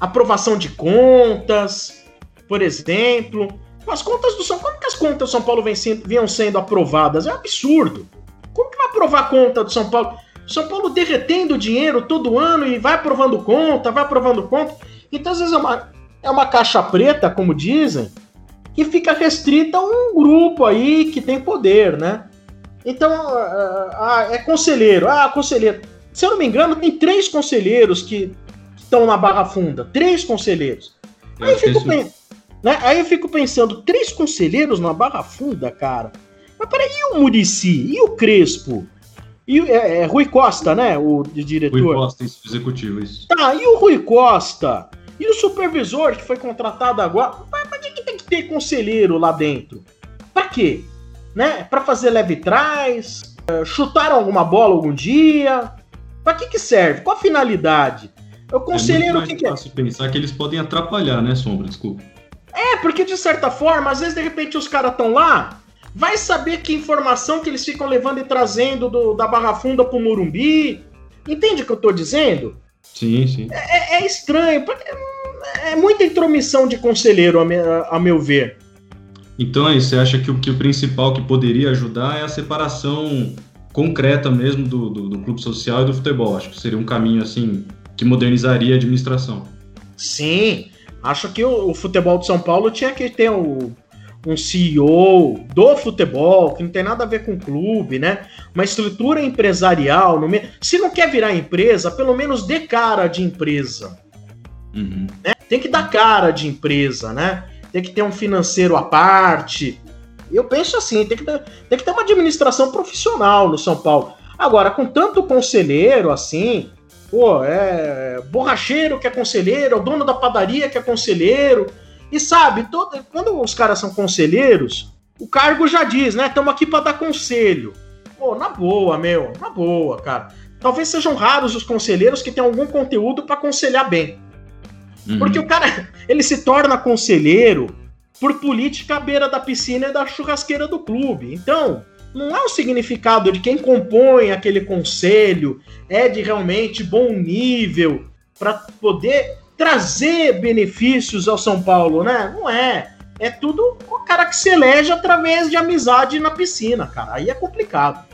aprovação de contas, por exemplo. As contas do São Paulo, como que as contas do São Paulo vinham sendo aprovadas? É um absurdo. Como que vai aprovar a conta do São Paulo? São Paulo derretendo dinheiro todo ano e vai aprovando conta, vai aprovando conta. Então, às vezes, é uma, é uma caixa preta, como dizem, que fica restrita a um grupo aí que tem poder, né? Então, ah, é conselheiro. Ah, conselheiro. Se eu não me engano, tem três conselheiros que estão na Barra Funda? Três conselheiros. Aí eu, fico isso... né? Aí eu fico pensando, três conselheiros na Barra Funda, cara? Mas peraí, e o Murici? E o Crespo? E é, é, Rui Costa, né? O diretor. Rui Costa, isso, executivo, isso. Tá, e o Rui Costa? E o supervisor que foi contratado agora? Mas pra que tem que ter conselheiro lá dentro? Pra quê? Né? Pra fazer leve trás? É, chutaram alguma bola algum dia? Pra que que serve? Qual a finalidade? O conselheiro, é muito mais que fácil que é? pensar que eles podem atrapalhar, né, Sombra? Desculpa. É, porque de certa forma, às vezes de repente os caras estão lá, vai saber que informação que eles ficam levando e trazendo do, da Barra Funda pro Murumbi. Entende o que eu tô dizendo? Sim, sim. É, é, é estranho, porque é muita intromissão de conselheiro, a, me, a, meu ver. Então aí, você acha que o, que o principal que poderia ajudar é a separação concreta mesmo do, do, do clube social e do futebol? Acho que seria um caminho assim que modernizaria a administração. Sim, acho que o, o futebol de São Paulo tinha que ter um, um CEO do futebol, que não tem nada a ver com o clube, né? Uma estrutura empresarial. No me... Se não quer virar empresa, pelo menos dê cara de empresa. Uhum. Né? Tem que dar cara de empresa, né? Tem que ter um financeiro à parte. Eu penso assim, tem que ter, tem que ter uma administração profissional no São Paulo. Agora, com tanto conselheiro assim, Pô, é borracheiro que é conselheiro, é o dono da padaria que é conselheiro. E sabe, todo, quando os caras são conselheiros, o cargo já diz, né? Estamos aqui para dar conselho. Pô, na boa, meu, na boa, cara. Talvez sejam raros os conselheiros que têm algum conteúdo para aconselhar bem. Uhum. Porque o cara, ele se torna conselheiro por política à beira da piscina e da churrasqueira do clube. Então, não é o significado de quem compõe aquele conselho é de realmente bom nível para poder trazer benefícios ao São Paulo, né? Não é. É tudo o cara que se elege através de amizade na piscina, cara. Aí é complicado.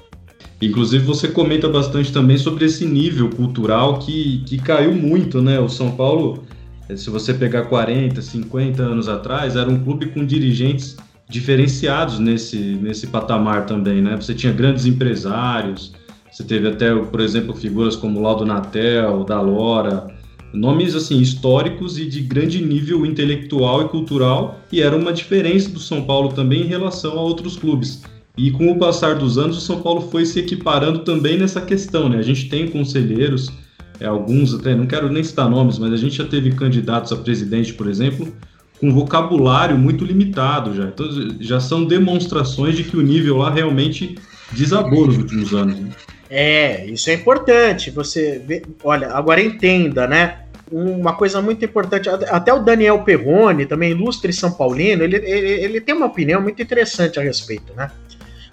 Inclusive, você comenta bastante também sobre esse nível cultural que, que caiu muito, né? O São Paulo, eh, se você pegar 40, 50 anos atrás, era um clube com dirigentes diferenciados nesse, nesse patamar também, né? Você tinha grandes empresários, você teve até, por exemplo, figuras como Laudo Natel, Dalora, nomes assim históricos e de grande nível intelectual e cultural, e era uma diferença do São Paulo também em relação a outros clubes. E com o passar dos anos, o São Paulo foi se equiparando também nessa questão, né? A gente tem conselheiros, é, alguns até, não quero nem citar nomes, mas a gente já teve candidatos a presidente, por exemplo, com vocabulário muito limitado já. Então já são demonstrações de que o nível lá realmente desabou nos últimos anos. Né? É, isso é importante. Você vê, olha, agora entenda, né? Uma coisa muito importante, até o Daniel Perrone, também ilustre São Paulino, ele, ele, ele tem uma opinião muito interessante a respeito, né?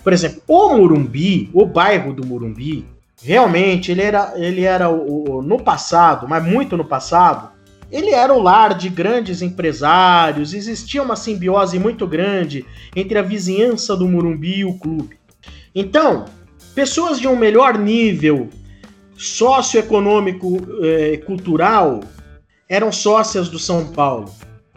Por exemplo, o Murumbi, o bairro do Murumbi, realmente ele era, ele era o, o, no passado, mas muito no passado, ele era o lar de grandes empresários, existia uma simbiose muito grande entre a vizinhança do Murumbi e o clube. Então, pessoas de um melhor nível socioeconômico e eh, cultural eram sócias do São Paulo.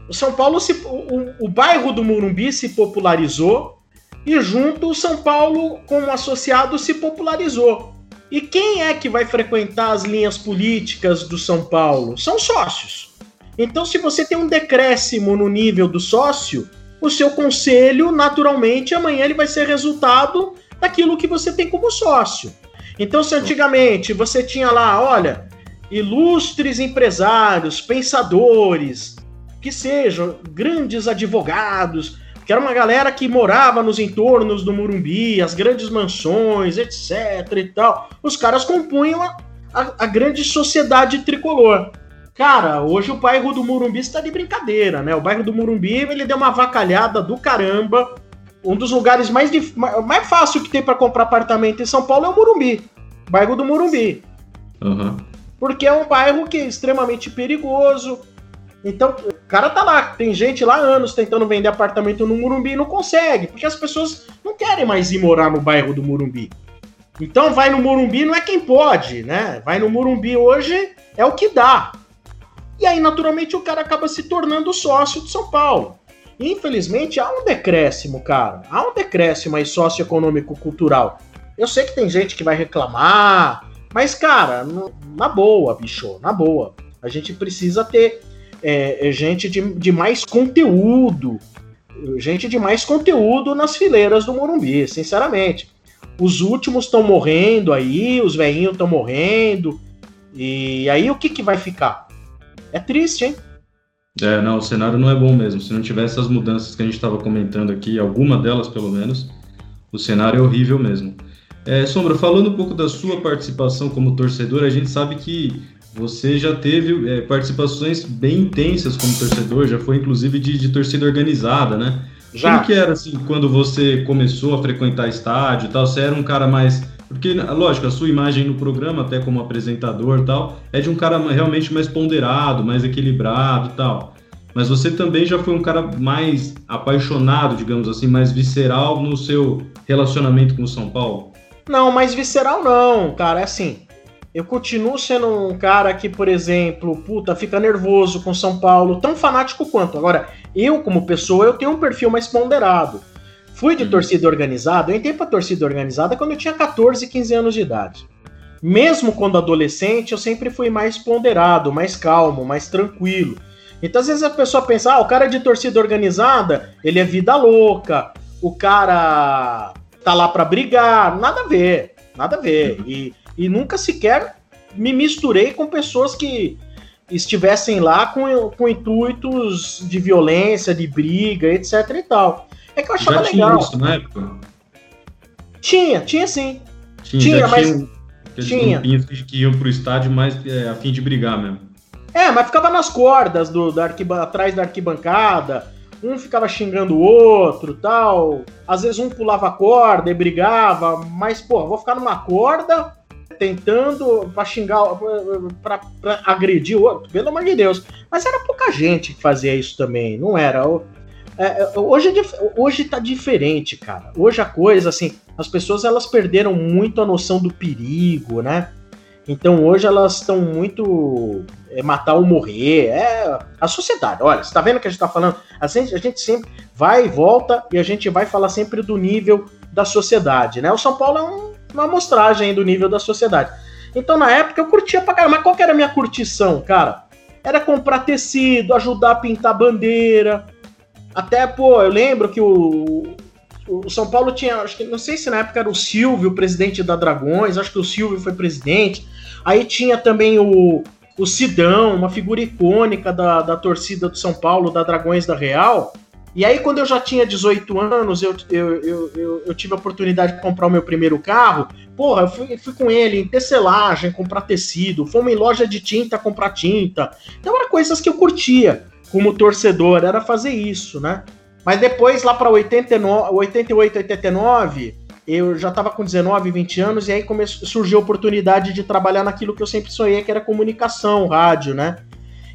O São Paulo, se, o, o bairro do Murumbi se popularizou e junto o São Paulo, como associado, se popularizou. E quem é que vai frequentar as linhas políticas do São Paulo? São sócios. Então, se você tem um decréscimo no nível do sócio, o seu conselho, naturalmente, amanhã ele vai ser resultado daquilo que você tem como sócio. Então, se antigamente você tinha lá, olha, ilustres empresários, pensadores, que sejam grandes advogados, que era uma galera que morava nos entornos do Murumbi, as grandes mansões, etc e tal. Os caras compunham a, a, a grande sociedade tricolor. Cara, hoje o bairro do Murumbi está de brincadeira, né? O bairro do Murumbi ele deu uma vacalhada do caramba. Um dos lugares mais, mais fácil que tem para comprar apartamento em São Paulo é o Murumbi, bairro do Murumbi. Uhum. Porque é um bairro que é extremamente perigoso, então, o cara tá lá, tem gente lá há anos tentando vender apartamento no Murumbi e não consegue, porque as pessoas não querem mais ir morar no bairro do Murumbi. Então, vai no Murumbi não é quem pode, né? Vai no Murumbi hoje é o que dá. E aí, naturalmente, o cara acaba se tornando sócio de São Paulo. Infelizmente, há um decréscimo, cara. Há um decréscimo aí socioeconômico-cultural. Eu sei que tem gente que vai reclamar, mas, cara, na boa, bicho, na boa. A gente precisa ter é, é gente de, de mais conteúdo, gente de mais conteúdo nas fileiras do Morumbi, sinceramente. Os últimos estão morrendo aí, os velhinhos estão morrendo. E aí o que, que vai ficar? É triste, hein? É, não, o cenário não é bom mesmo. Se não tivesse as mudanças que a gente estava comentando aqui, alguma delas pelo menos, o cenário é horrível mesmo. É, Sombra, falando um pouco da sua participação como torcedor, a gente sabe que você já teve é, participações bem intensas como torcedor, já foi inclusive de, de, torcida organizada, né? Já. Como que era assim quando você começou a frequentar estádio e tal? Você era um cara mais. Porque, lógico, a sua imagem no programa, até como apresentador tal, é de um cara realmente mais ponderado, mais equilibrado tal. Mas você também já foi um cara mais apaixonado, digamos assim, mais visceral no seu relacionamento com o São Paulo? Não, mais visceral não, cara. É assim, eu continuo sendo um cara que, por exemplo, puta, fica nervoso com São Paulo, tão fanático quanto. Agora, eu, como pessoa, eu tenho um perfil mais ponderado. Fui de uhum. torcida organizada, eu entrei pra torcida organizada quando eu tinha 14, 15 anos de idade. Mesmo quando adolescente, eu sempre fui mais ponderado, mais calmo, mais tranquilo. Então, às vezes a pessoa pensa, ah, o cara de torcida organizada, ele é vida louca, o cara tá lá pra brigar. Nada a ver, nada a ver. Uhum. E e nunca sequer me misturei com pessoas que estivessem lá com, com intuitos de violência, de briga, etc e tal. É que eu achava Já legal. Tinha isso na época? Tinha, tinha sim. Tinha, tinha mas. Tinha, tinha. Que, que iam pro estádio mais é, a fim de brigar mesmo. É, mas ficava nas cordas do, da arquiba, atrás da arquibancada. Um ficava xingando o outro tal. Às vezes um pulava a corda e brigava. Mas, pô, vou ficar numa corda tentando pra xingar, pra, pra agredir o outro. Pelo amor de Deus. Mas era pouca gente que fazia isso também, não era? É, hoje, é, hoje tá diferente, cara. Hoje a coisa, assim, as pessoas elas perderam muito a noção do perigo, né? Então hoje elas estão muito é, matar ou morrer. É a sociedade. Olha, você tá vendo que a gente tá falando? A gente, a gente sempre vai e volta e a gente vai falar sempre do nível da sociedade, né? O São Paulo é um, uma amostragem do nível da sociedade. Então na época eu curtia pra caramba. Mas qual que era a minha curtição, cara? Era comprar tecido, ajudar a pintar bandeira, até, pô, eu lembro que o, o São Paulo tinha, acho que não sei se na época era o Silvio, o presidente da Dragões, acho que o Silvio foi presidente. Aí tinha também o, o Sidão, uma figura icônica da, da torcida do São Paulo, da Dragões da Real. E aí, quando eu já tinha 18 anos, eu, eu, eu, eu, eu tive a oportunidade de comprar o meu primeiro carro. Porra, eu fui, fui com ele em tecelagem, comprar tecido, fomos em loja de tinta comprar tinta. Então, eram coisas que eu curtia como torcedor, era fazer isso, né? Mas depois, lá para 88, 89, eu já estava com 19, 20 anos, e aí começou, surgiu a oportunidade de trabalhar naquilo que eu sempre sonhei, que era comunicação, rádio, né?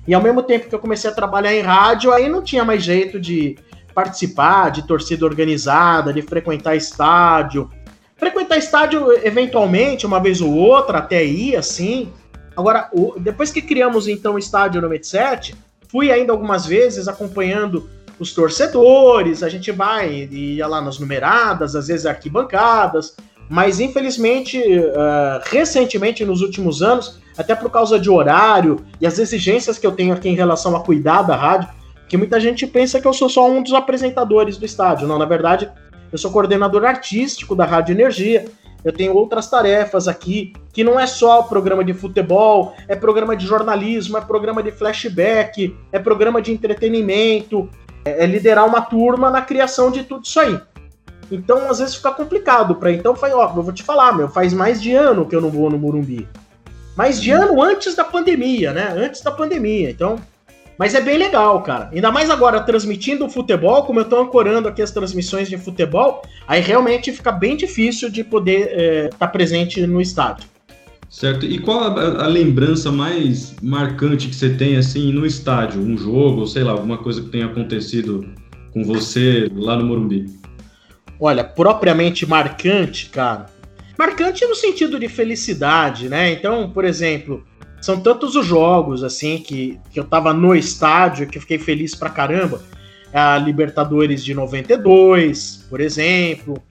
E ao mesmo tempo que eu comecei a trabalhar em rádio, aí não tinha mais jeito de participar de torcida organizada, de frequentar estádio. Frequentar estádio, eventualmente, uma vez ou outra, até ia, sim. Agora, depois que criamos, então, o estádio no 7, Fui ainda algumas vezes acompanhando os torcedores, a gente vai, ia lá nas numeradas, às vezes arquibancadas, mas infelizmente, uh, recentemente, nos últimos anos, até por causa de horário e as exigências que eu tenho aqui em relação a cuidar da rádio, que muita gente pensa que eu sou só um dos apresentadores do estádio. Não, na verdade, eu sou coordenador artístico da Rádio Energia, eu tenho outras tarefas aqui, que não é só programa de futebol, é programa de jornalismo, é programa de flashback, é programa de entretenimento, é, é liderar uma turma na criação de tudo isso aí. Então, às vezes fica complicado para então, ó, eu vou te falar, meu, faz mais de ano que eu não vou no Morumbi. Mais de ano antes da pandemia, né? Antes da pandemia. Então, mas é bem legal, cara. Ainda mais agora transmitindo o futebol, como eu tô ancorando aqui as transmissões de futebol, aí realmente fica bem difícil de poder estar é, tá presente no estádio. Certo. E qual a, a, lembrança mais marcante que você tem assim no estádio? Um jogo, ou sei lá, alguma coisa que tenha acontecido com você lá no Morumbi? Olha, propriamente marcante, cara. Marcante no sentido de felicidade, né? Então, por exemplo, são tantos os jogos, assim, que, que eu tava no estádio, que eu fiquei feliz pra caramba. A Libertadores de 92, por exemplo.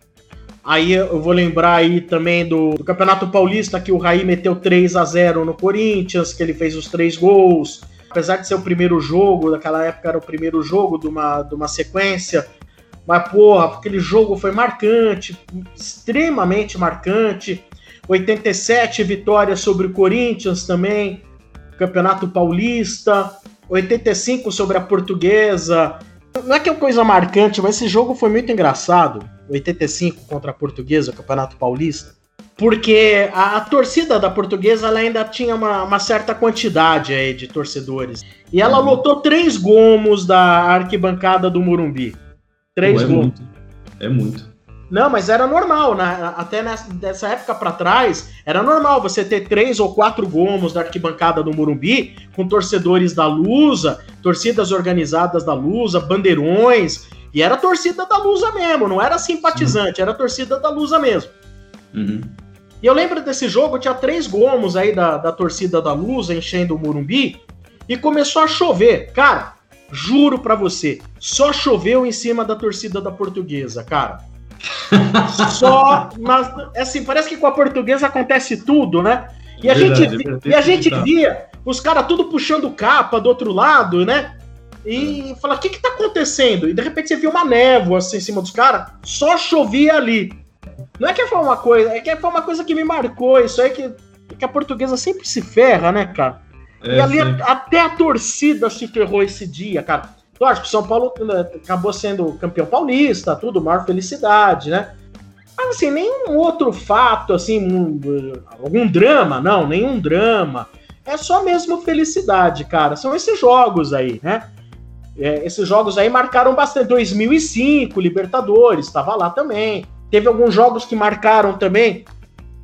Aí eu vou lembrar aí também do, do Campeonato Paulista, que o Raí meteu 3 a 0 no Corinthians, que ele fez os três gols. Apesar de ser o primeiro jogo, daquela época era o primeiro jogo de uma, de uma sequência. Mas, porra, aquele jogo foi marcante, extremamente marcante. 87 vitórias sobre o Corinthians também, Campeonato Paulista, 85 sobre a Portuguesa. Não é que é uma coisa marcante, mas esse jogo foi muito engraçado. 85 contra a Portuguesa, Campeonato Paulista. Porque a, a torcida da Portuguesa ainda tinha uma, uma, certa quantidade aí de torcedores. E ela uhum. lotou três gomos da arquibancada do Morumbi. Três Pô, é gomos. Muito. É muito. Não, mas era normal, né? até nessa, dessa época para trás, era normal você ter três ou quatro gomos da arquibancada do Morumbi, com torcedores da Lusa, torcidas organizadas da Lusa, bandeirões, e era torcida da Lusa mesmo, não era simpatizante, Sim. era torcida da Lusa mesmo. Uhum. E eu lembro desse jogo, tinha três gomos aí da, da torcida da Lusa enchendo o Morumbi, e começou a chover. Cara, juro pra você, só choveu em cima da torcida da portuguesa, cara. Só, mas assim, parece que com a portuguesa acontece tudo, né? E a verdade, gente, e a gente via os caras tudo puxando capa do outro lado, né? E fala, o que que tá acontecendo? E de repente você viu uma névoa assim em cima dos caras, só chovia ali. Não é que foi uma coisa, é que foi uma coisa que me marcou, isso aí que, que a portuguesa sempre se ferra, né, cara? É, e ali a, até a torcida se ferrou esse dia, cara. Lógico, o São Paulo né, acabou sendo campeão paulista, tudo, maior felicidade, né? Mas assim, nenhum outro fato, assim, um, algum drama, não, nenhum drama. É só mesmo felicidade, cara. São esses jogos aí, né? É, esses jogos aí marcaram bastante. 2005, Libertadores, estava lá também. Teve alguns jogos que marcaram também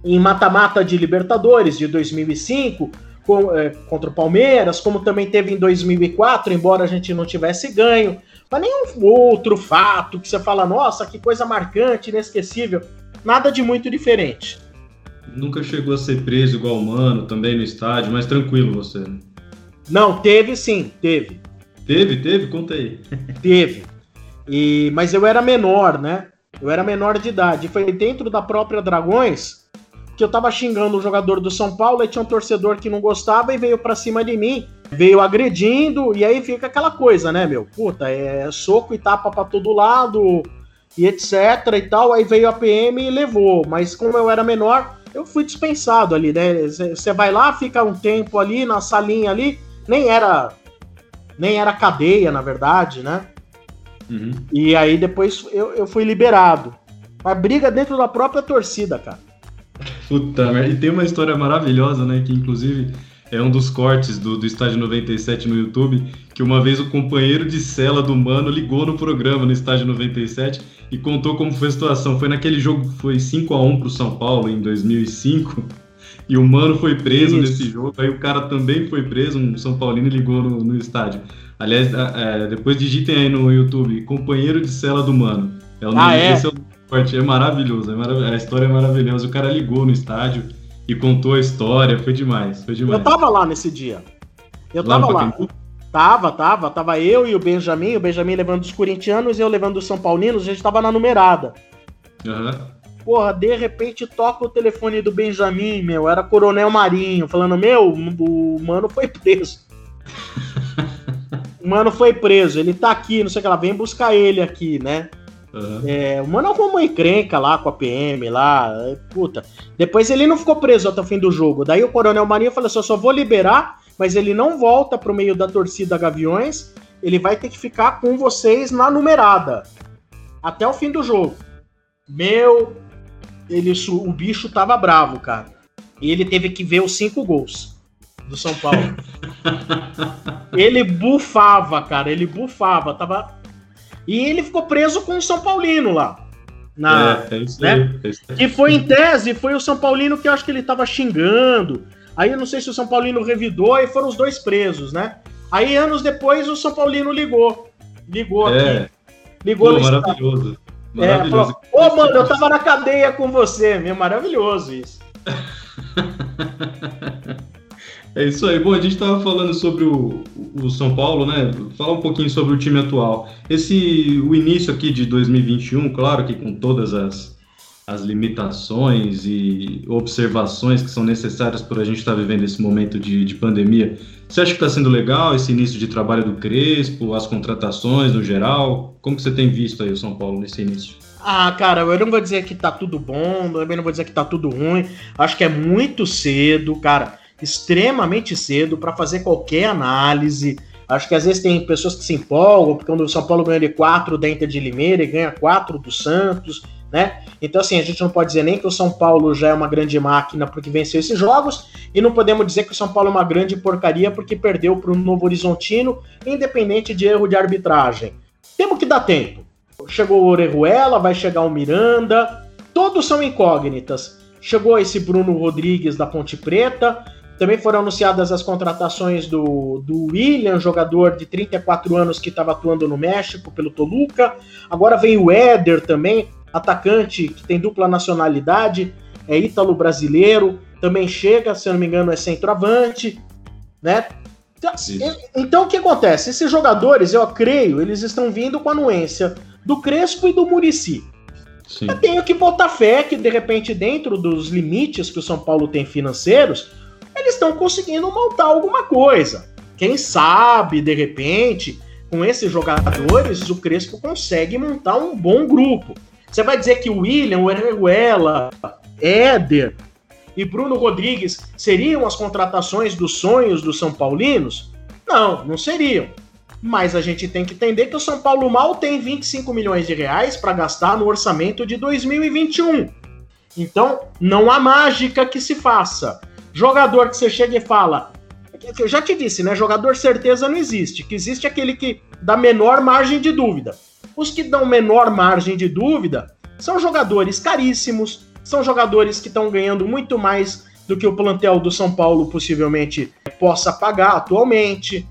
em mata-mata de Libertadores de 2005, com, é, contra o Palmeiras, como também teve em 2004, embora a gente não tivesse ganho. Mas nenhum outro fato que você fala, nossa, que coisa marcante, inesquecível. Nada de muito diferente. Nunca chegou a ser preso igual o Mano, também no estádio, mas tranquilo você. Né? Não, teve sim, teve. Teve, teve? Conta aí. Teve. E, mas eu era menor, né? Eu era menor de idade. Foi dentro da própria Dragões que eu tava xingando o jogador do São Paulo e tinha um torcedor que não gostava e veio para cima de mim, veio agredindo, e aí fica aquela coisa, né, meu? Puta, é soco e tapa pra todo lado e etc e tal. Aí veio a PM e levou, mas como eu era menor, eu fui dispensado ali, né? Você vai lá, fica um tempo ali na salinha ali, nem era nem era cadeia, na verdade, né? Uhum. E aí depois eu, eu fui liberado. Mas briga dentro da própria torcida, cara. Puta merda. E tem uma história maravilhosa, né? Que inclusive é um dos cortes do, do Estádio 97 no YouTube, que uma vez o companheiro de cela do Mano ligou no programa no Estádio 97 e contou como foi a situação. Foi naquele jogo que foi 5 a 1 pro São Paulo em 2005. E o Mano foi preso Isso. nesse jogo, aí o cara também foi preso, um São Paulino ligou no, no estádio. Aliás, é, depois digitem aí no YouTube, companheiro de cela do Mano. É o nome, ah, é? Esse é, o, é maravilhoso, é marav a história é maravilhosa. O cara ligou no estádio e contou a história, foi demais, foi demais. Eu tava lá nesse dia. Eu lá tava lá. Tava, tava, tava eu e o Benjamin, o Benjamin levando os corintianos e eu levando os São Paulinos, a gente tava na numerada. Uhum. Porra, de repente toca o telefone do Benjamin, meu, era Coronel Marinho, falando: Meu, o mano foi preso. o mano foi preso, ele tá aqui, não sei o que lá, vem buscar ele aqui, né? Uhum. É, o mano arrumou uma encrenca lá com a PM lá, é, puta. Depois ele não ficou preso até o fim do jogo. Daí o Coronel Marinho falou assim: Eu só vou liberar, mas ele não volta pro meio da torcida Gaviões, ele vai ter que ficar com vocês na numerada até o fim do jogo. Meu ele, o bicho tava bravo, cara. E ele teve que ver os cinco gols do São Paulo. ele bufava, cara. Ele bufava. Tava... E ele ficou preso com o São Paulino lá. Na, é, é isso né? é isso aí. Que foi em tese, foi o São Paulino que eu acho que ele tava xingando. Aí eu não sei se o São Paulino revidou e foram os dois presos, né? Aí anos depois o São Paulino ligou. Ligou é. aqui. Ligou Pô, maravilhoso. Maravilhoso. É, Ô, mano, eu tava na cadeia com você, meu, maravilhoso isso. é isso aí. Bom, a gente tava falando sobre o, o São Paulo, né? Falar um pouquinho sobre o time atual. Esse, o início aqui de 2021, claro que com todas as, as limitações e observações que são necessárias para a gente estar tá vivendo esse momento de, de pandemia, você acha que está sendo legal esse início de trabalho do Crespo, as contratações no geral? Como que você tem visto aí o São Paulo nesse início? Ah, cara, eu não vou dizer que tá tudo bom, também não vou dizer que tá tudo ruim. Acho que é muito cedo, cara, extremamente cedo para fazer qualquer análise. Acho que às vezes tem pessoas que se empolgam, porque quando o São Paulo ganha de 4 da Inter de Limeira e ganha 4 do Santos, né? Então, assim, a gente não pode dizer nem que o São Paulo já é uma grande máquina porque venceu esses jogos, e não podemos dizer que o São Paulo é uma grande porcaria porque perdeu para o Novo Horizontino, independente de erro de arbitragem. Temos que dar tempo. Chegou o Orejuela, vai chegar o Miranda, todos são incógnitas. Chegou esse Bruno Rodrigues da Ponte Preta, também foram anunciadas as contratações do, do William, jogador de 34 anos que estava atuando no México pelo Toluca. Agora vem o Éder também, atacante que tem dupla nacionalidade, é ítalo-brasileiro, também chega, se eu não me engano, é centroavante, né? Então, então o que acontece? Esses jogadores, eu creio, eles estão vindo com a anuência do Crespo e do Murici. Eu tenho que botar fé que, de repente, dentro dos limites que o São Paulo tem financeiros, eles estão conseguindo montar alguma coisa. Quem sabe, de repente, com esses jogadores, o Crespo consegue montar um bom grupo. Você vai dizer que o William, o Éder e Bruno Rodrigues seriam as contratações dos sonhos dos São Paulinos? Não, não seriam. Mas a gente tem que entender que o São Paulo mal tem 25 milhões de reais para gastar no orçamento de 2021. Então, não há mágica que se faça. Jogador que você chega e fala. Eu já te disse, né? Jogador certeza não existe. Que existe aquele que dá menor margem de dúvida. Os que dão menor margem de dúvida são jogadores caríssimos, são jogadores que estão ganhando muito mais do que o plantel do São Paulo possivelmente possa pagar atualmente.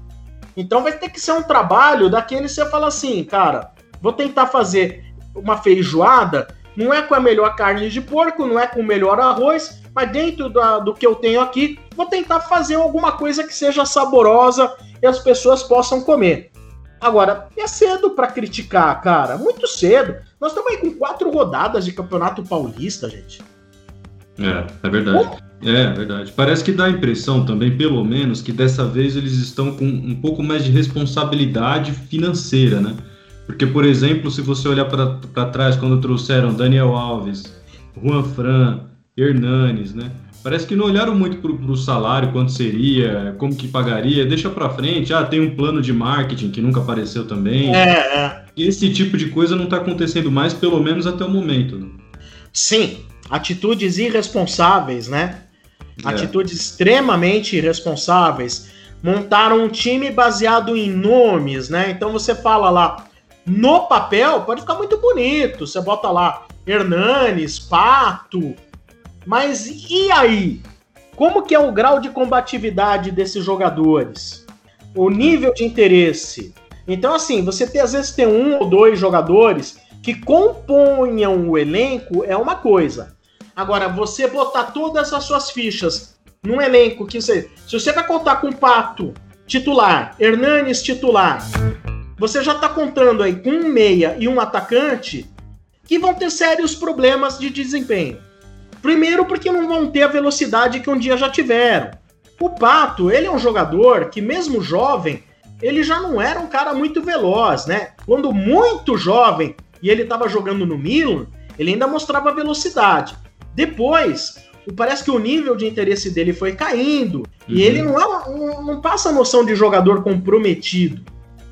Então vai ter que ser um trabalho daquele você fala assim, cara, vou tentar fazer uma feijoada, não é com a melhor carne de porco, não é com o melhor arroz, mas dentro da, do que eu tenho aqui, vou tentar fazer alguma coisa que seja saborosa e as pessoas possam comer. Agora, é cedo para criticar, cara, muito cedo. Nós estamos aí com quatro rodadas de Campeonato Paulista, gente. É, é verdade. É, é, verdade. Parece que dá a impressão também, pelo menos, que dessa vez eles estão com um pouco mais de responsabilidade financeira, né? Porque, por exemplo, se você olhar para trás, quando trouxeram Daniel Alves, Juan Fran, Hernanes, né? Parece que não olharam muito para o salário, quanto seria, como que pagaria, deixa para frente. Ah, tem um plano de marketing que nunca apareceu também. É, é. Esse tipo de coisa não está acontecendo mais, pelo menos até o momento. Né? Sim, atitudes irresponsáveis, né? É. Atitudes extremamente irresponsáveis. Montaram um time baseado em nomes, né? Então você fala lá, no papel pode ficar muito bonito. Você bota lá Hernanes, Pato. Mas e aí? Como que é o grau de combatividade desses jogadores? O nível de interesse? Então, assim, você às vezes tem um ou dois jogadores que componham o elenco é uma coisa. Agora, você botar todas as suas fichas num elenco que você. Se você vai contar com Pato titular, Hernanes titular, você já está contando aí com um meia e um atacante que vão ter sérios problemas de desempenho. Primeiro, porque não vão ter a velocidade que um dia já tiveram. O Pato, ele é um jogador que, mesmo jovem, ele já não era um cara muito veloz, né? Quando muito jovem, e ele estava jogando no Milan, ele ainda mostrava velocidade. Depois, parece que o nível de interesse dele foi caindo uhum. e ele não, é, não, não passa a noção de jogador comprometido.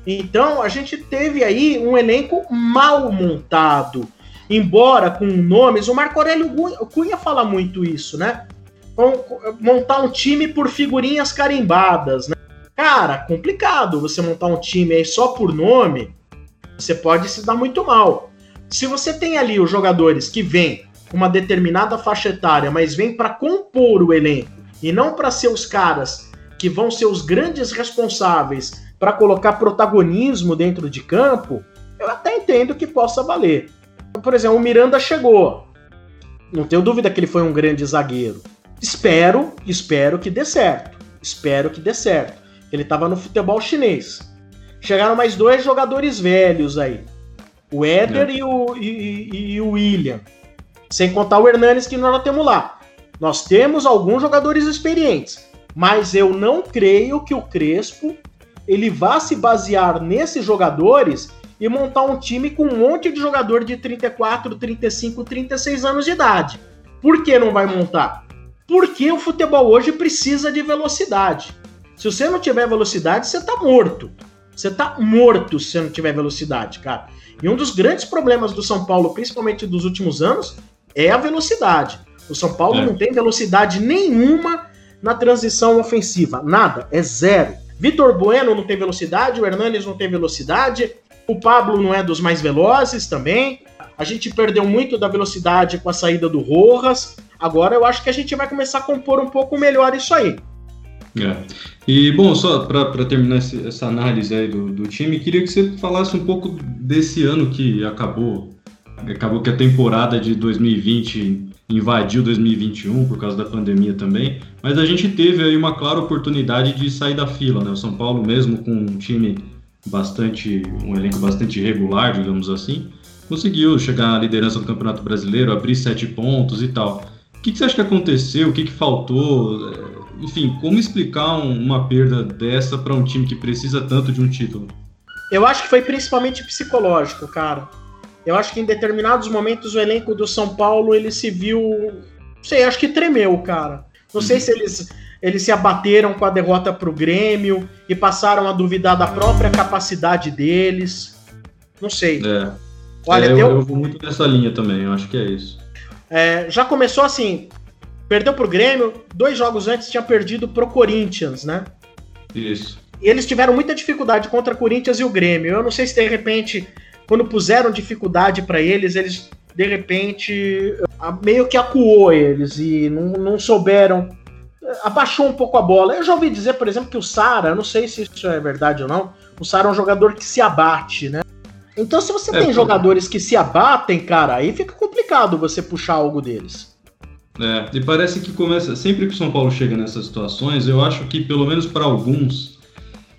Então, a gente teve aí um elenco mal montado. Embora com nomes, o Marco Aurélio Cunha fala muito isso, né? Então, montar um time por figurinhas carimbadas, né? Cara, complicado você montar um time aí só por nome você pode se dar muito mal. Se você tem ali os jogadores que vêm com uma determinada faixa etária, mas vêm para compor o elenco e não para ser os caras que vão ser os grandes responsáveis para colocar protagonismo dentro de campo, eu até entendo que possa valer. Por exemplo, o Miranda chegou. Não tenho dúvida que ele foi um grande zagueiro. Espero, espero que dê certo. Espero que dê certo. Ele estava no futebol chinês. Chegaram mais dois jogadores velhos aí. O Éder é. e, o, e, e, o William. Sem contar o Hernanes que nós temos lá. Nós temos alguns jogadores experientes. Mas eu não creio que o Crespo ele vá se basear nesses jogadores e montar um time com um monte de jogador de 34, 35, 36 anos de idade. Por que não vai montar? Porque o futebol hoje precisa de velocidade. Se você não tiver velocidade, você está morto. Você tá morto se você não tiver velocidade, cara. E um dos grandes problemas do São Paulo, principalmente dos últimos anos, é a velocidade. O São Paulo é. não tem velocidade nenhuma na transição ofensiva. Nada, é zero. Vitor Bueno não tem velocidade, o Hernanes não tem velocidade, o Pablo não é dos mais velozes também. A gente perdeu muito da velocidade com a saída do Rojas. Agora eu acho que a gente vai começar a compor um pouco melhor isso aí. É. E, bom, só para terminar esse, essa análise aí do, do time, queria que você falasse um pouco desse ano que acabou. Acabou que a temporada de 2020 invadiu 2021 por causa da pandemia também, mas a gente teve aí uma clara oportunidade de sair da fila, né? O São Paulo, mesmo com um time bastante, um elenco bastante irregular, digamos assim, conseguiu chegar à liderança do Campeonato Brasileiro, abrir sete pontos e tal. O que, que você acha que aconteceu? O que, que faltou? enfim, como explicar um, uma perda dessa para um time que precisa tanto de um título? Eu acho que foi principalmente psicológico, cara. Eu acho que em determinados momentos o elenco do São Paulo ele se viu, não sei, acho que tremeu, cara. Não uhum. sei se eles eles se abateram com a derrota para o Grêmio e passaram a duvidar da própria capacidade deles. Não sei. É. Olha, é, eu, eu, vou muito nessa linha também, eu acho que é isso. É, já começou assim, perdeu para o Grêmio, dois jogos antes tinha perdido pro Corinthians, né? Isso. E eles tiveram muita dificuldade contra o Corinthians e o Grêmio. Eu não sei se de repente, quando puseram dificuldade para eles, eles de repente meio que acuou eles e não, não souberam abaixou um pouco a bola. Eu já ouvi dizer, por exemplo, que o Sara, não sei se isso é verdade ou não, o Sara é um jogador que se abate, né? Então, se você é, tem jogadores que se abatem, cara, aí fica complicado você puxar algo deles. É, e parece que começa. Sempre que o São Paulo chega nessas situações, eu acho que, pelo menos para alguns,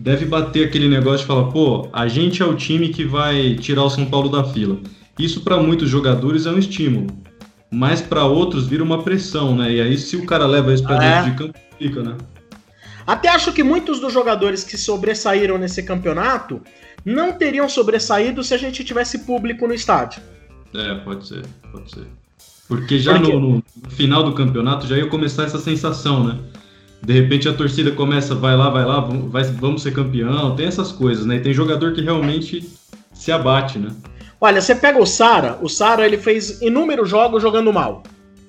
deve bater aquele negócio de falar: pô, a gente é o time que vai tirar o São Paulo da fila. Isso, para muitos jogadores, é um estímulo mas para outros vira uma pressão, né? E aí, se o cara leva isso para é. dentro de campo, fica, né? Até acho que muitos dos jogadores que sobressaíram nesse campeonato não teriam sobressaído se a gente tivesse público no estádio. É, pode ser, pode ser. Porque já Porque... No, no, final do campeonato já ia começar essa sensação, né? De repente a torcida começa, vai lá, vai lá, vamos, vai, vamos ser campeão, tem essas coisas, né? E tem jogador que realmente se abate, né? Olha, você pega o Sara, o Sara ele fez inúmeros jogos jogando mal.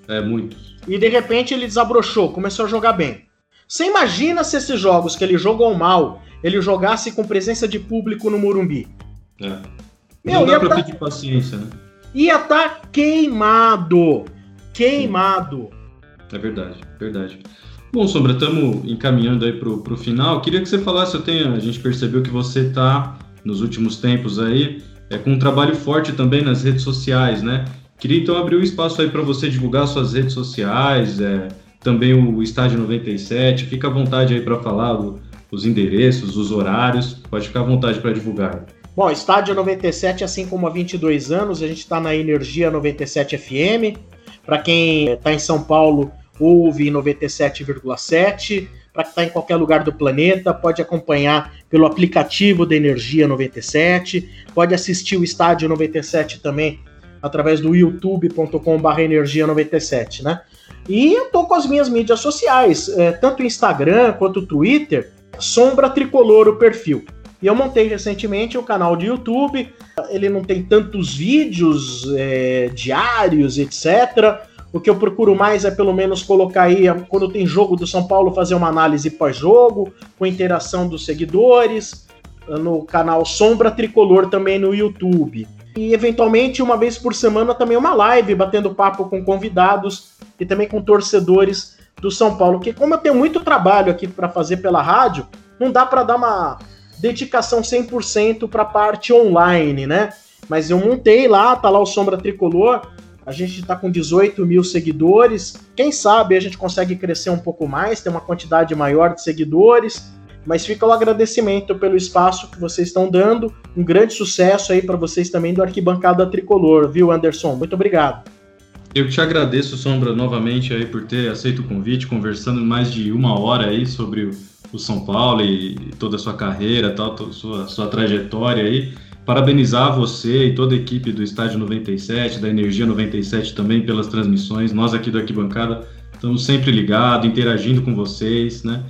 É, muitos. E de repente ele desabrochou, começou a jogar bem. Você imagina se esses jogos que ele jogou mal, ele jogasse com presença de público no Morumbi? É. Meu, Não dá pra tá... pedir paciência, né? Ia estar tá queimado. Queimado. É verdade, verdade. Bom, Sombra, estamos encaminhando aí pro, pro final. Queria que você falasse, eu tenho, a gente percebeu que você tá nos últimos tempos aí é, com um trabalho forte também nas redes sociais, né? Queria então abrir o um espaço aí para você divulgar suas redes sociais, é, também o Estádio 97. Fica à vontade aí para falar o, os endereços, os horários. Pode ficar à vontade para divulgar. Bom, Estádio 97, assim como há 22 anos, a gente está na Energia 97 FM. Para quem está em São Paulo, ouve 97,7 para quem está em qualquer lugar do planeta, pode acompanhar pelo aplicativo da Energia 97, pode assistir o Estádio 97 também através do youtube.com.br energia 97, né? E eu tô com as minhas mídias sociais, é, tanto Instagram quanto Twitter, Sombra Tricolor o perfil. E eu montei recentemente o canal de YouTube, ele não tem tantos vídeos é, diários, etc., o que eu procuro mais é pelo menos colocar aí, quando tem jogo do São Paulo, fazer uma análise pós-jogo, com interação dos seguidores, no canal Sombra Tricolor também no YouTube. E eventualmente, uma vez por semana, também uma live, batendo papo com convidados e também com torcedores do São Paulo. Porque como eu tenho muito trabalho aqui para fazer pela rádio, não dá para dar uma dedicação 100% para a parte online, né? Mas eu montei lá, tá lá o Sombra Tricolor, a gente está com 18 mil seguidores. Quem sabe a gente consegue crescer um pouco mais, ter uma quantidade maior de seguidores. Mas fica o agradecimento pelo espaço que vocês estão dando. Um grande sucesso aí para vocês também do Arquibancada Tricolor, viu, Anderson? Muito obrigado. Eu te agradeço, Sombra, novamente aí por ter aceito o convite, conversando mais de uma hora aí sobre o São Paulo e toda a sua carreira, tal, sua, sua trajetória aí parabenizar você e toda a equipe do Estádio 97, da Energia 97 também pelas transmissões. Nós aqui do Arquibancada estamos sempre ligados, interagindo com vocês, né?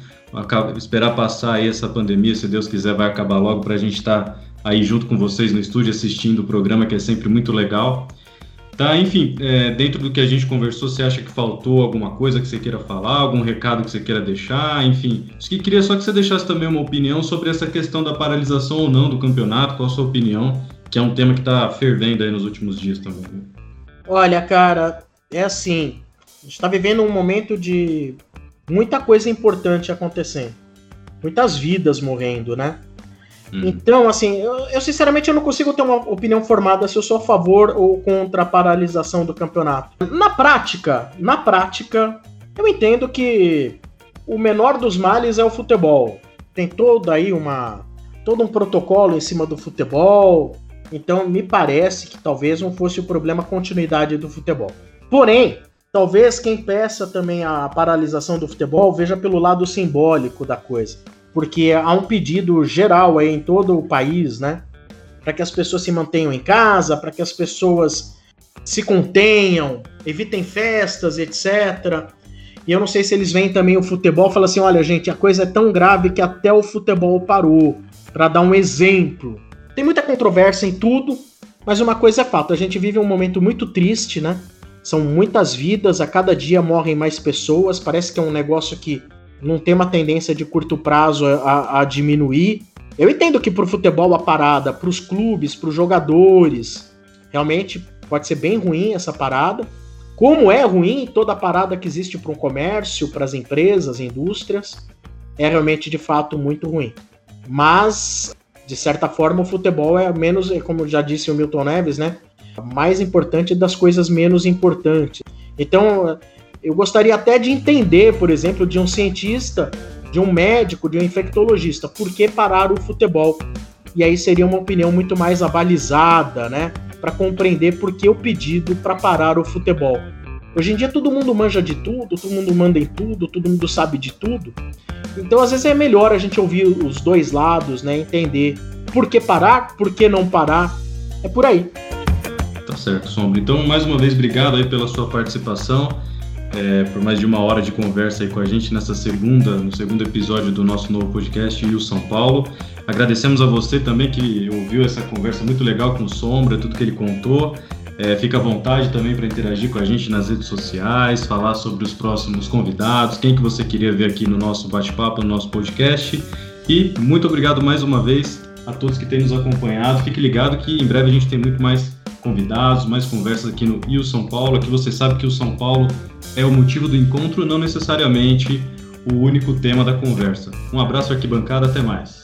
esperar passar aí essa pandemia, se Deus quiser, vai acabar logo para a gente estar tá aí junto com vocês no estúdio assistindo o programa, que é sempre muito legal. Tá, enfim, é, dentro do que a gente conversou, você acha que faltou alguma coisa que você queira falar, algum recado que você queira deixar, enfim. Que queria só que você deixasse também uma opinião sobre essa questão da paralisação ou não do campeonato, qual a sua opinião, que é um tema que está fervendo aí nos últimos dias também. Olha, cara, é assim, a gente está vivendo um momento de muita coisa importante acontecendo, muitas vidas morrendo, né? Uhum. Então, assim, eu, eu, sinceramente eu não consigo ter uma opinião formada se eu sou a favor ou contra a paralisação do campeonato. Na prática, na prática, eu entendo que o menor dos males é o futebol. Tem todo aí uma todo um protocolo em cima do futebol. Então, me parece que talvez não fosse o problema a continuidade do futebol. Porém, talvez quem peça também a paralisação do futebol veja pelo lado simbólico da coisa porque há um pedido geral aí em todo o país, né? Para que as pessoas se mantenham em casa, para que as pessoas se contenham, evitem festas, etc. E eu não sei se eles veem também o futebol e falam assim: olha, gente, a coisa é tão grave que até o futebol parou. Para dar um exemplo. Tem muita controvérsia em tudo, mas uma coisa é fato: a gente vive um momento muito triste, né? São muitas vidas, a cada dia morrem mais pessoas. Parece que é um negócio que não tem uma tendência de curto prazo a, a diminuir. Eu entendo que pro futebol a parada, pros clubes, pros jogadores, realmente pode ser bem ruim essa parada. Como é ruim toda a parada que existe para o comércio, para as empresas, indústrias, é realmente de fato muito ruim. Mas, de certa forma, o futebol é menos, é como já disse o Milton Neves, né? Mais importante das coisas menos importantes. Então, eu gostaria até de entender, por exemplo, de um cientista, de um médico, de um infectologista, por que parar o futebol? E aí seria uma opinião muito mais abalizada, né? Para compreender por que o pedido para parar o futebol. Hoje em dia todo mundo manja de tudo, todo mundo manda em tudo, todo mundo sabe de tudo. Então às vezes é melhor a gente ouvir os dois lados, né? Entender por que parar, por que não parar. É por aí. Tá certo, Sombra. Então, mais uma vez, obrigado aí pela sua participação é, por mais de uma hora de conversa aí com a gente nessa segunda, no segundo episódio do nosso novo podcast, o São Paulo. Agradecemos a você também que ouviu essa conversa muito legal com o Sombra, tudo que ele contou. É, fica à vontade também para interagir com a gente nas redes sociais, falar sobre os próximos convidados, quem que você queria ver aqui no nosso bate-papo, no nosso podcast. E muito obrigado mais uma vez a todos que têm nos acompanhado. Fique ligado que em breve a gente tem muito mais convidados, mais conversas aqui no Rio São Paulo. Aqui você sabe que o São Paulo é o motivo do encontro, não necessariamente o único tema da conversa. Um abraço, arquibancada, até mais.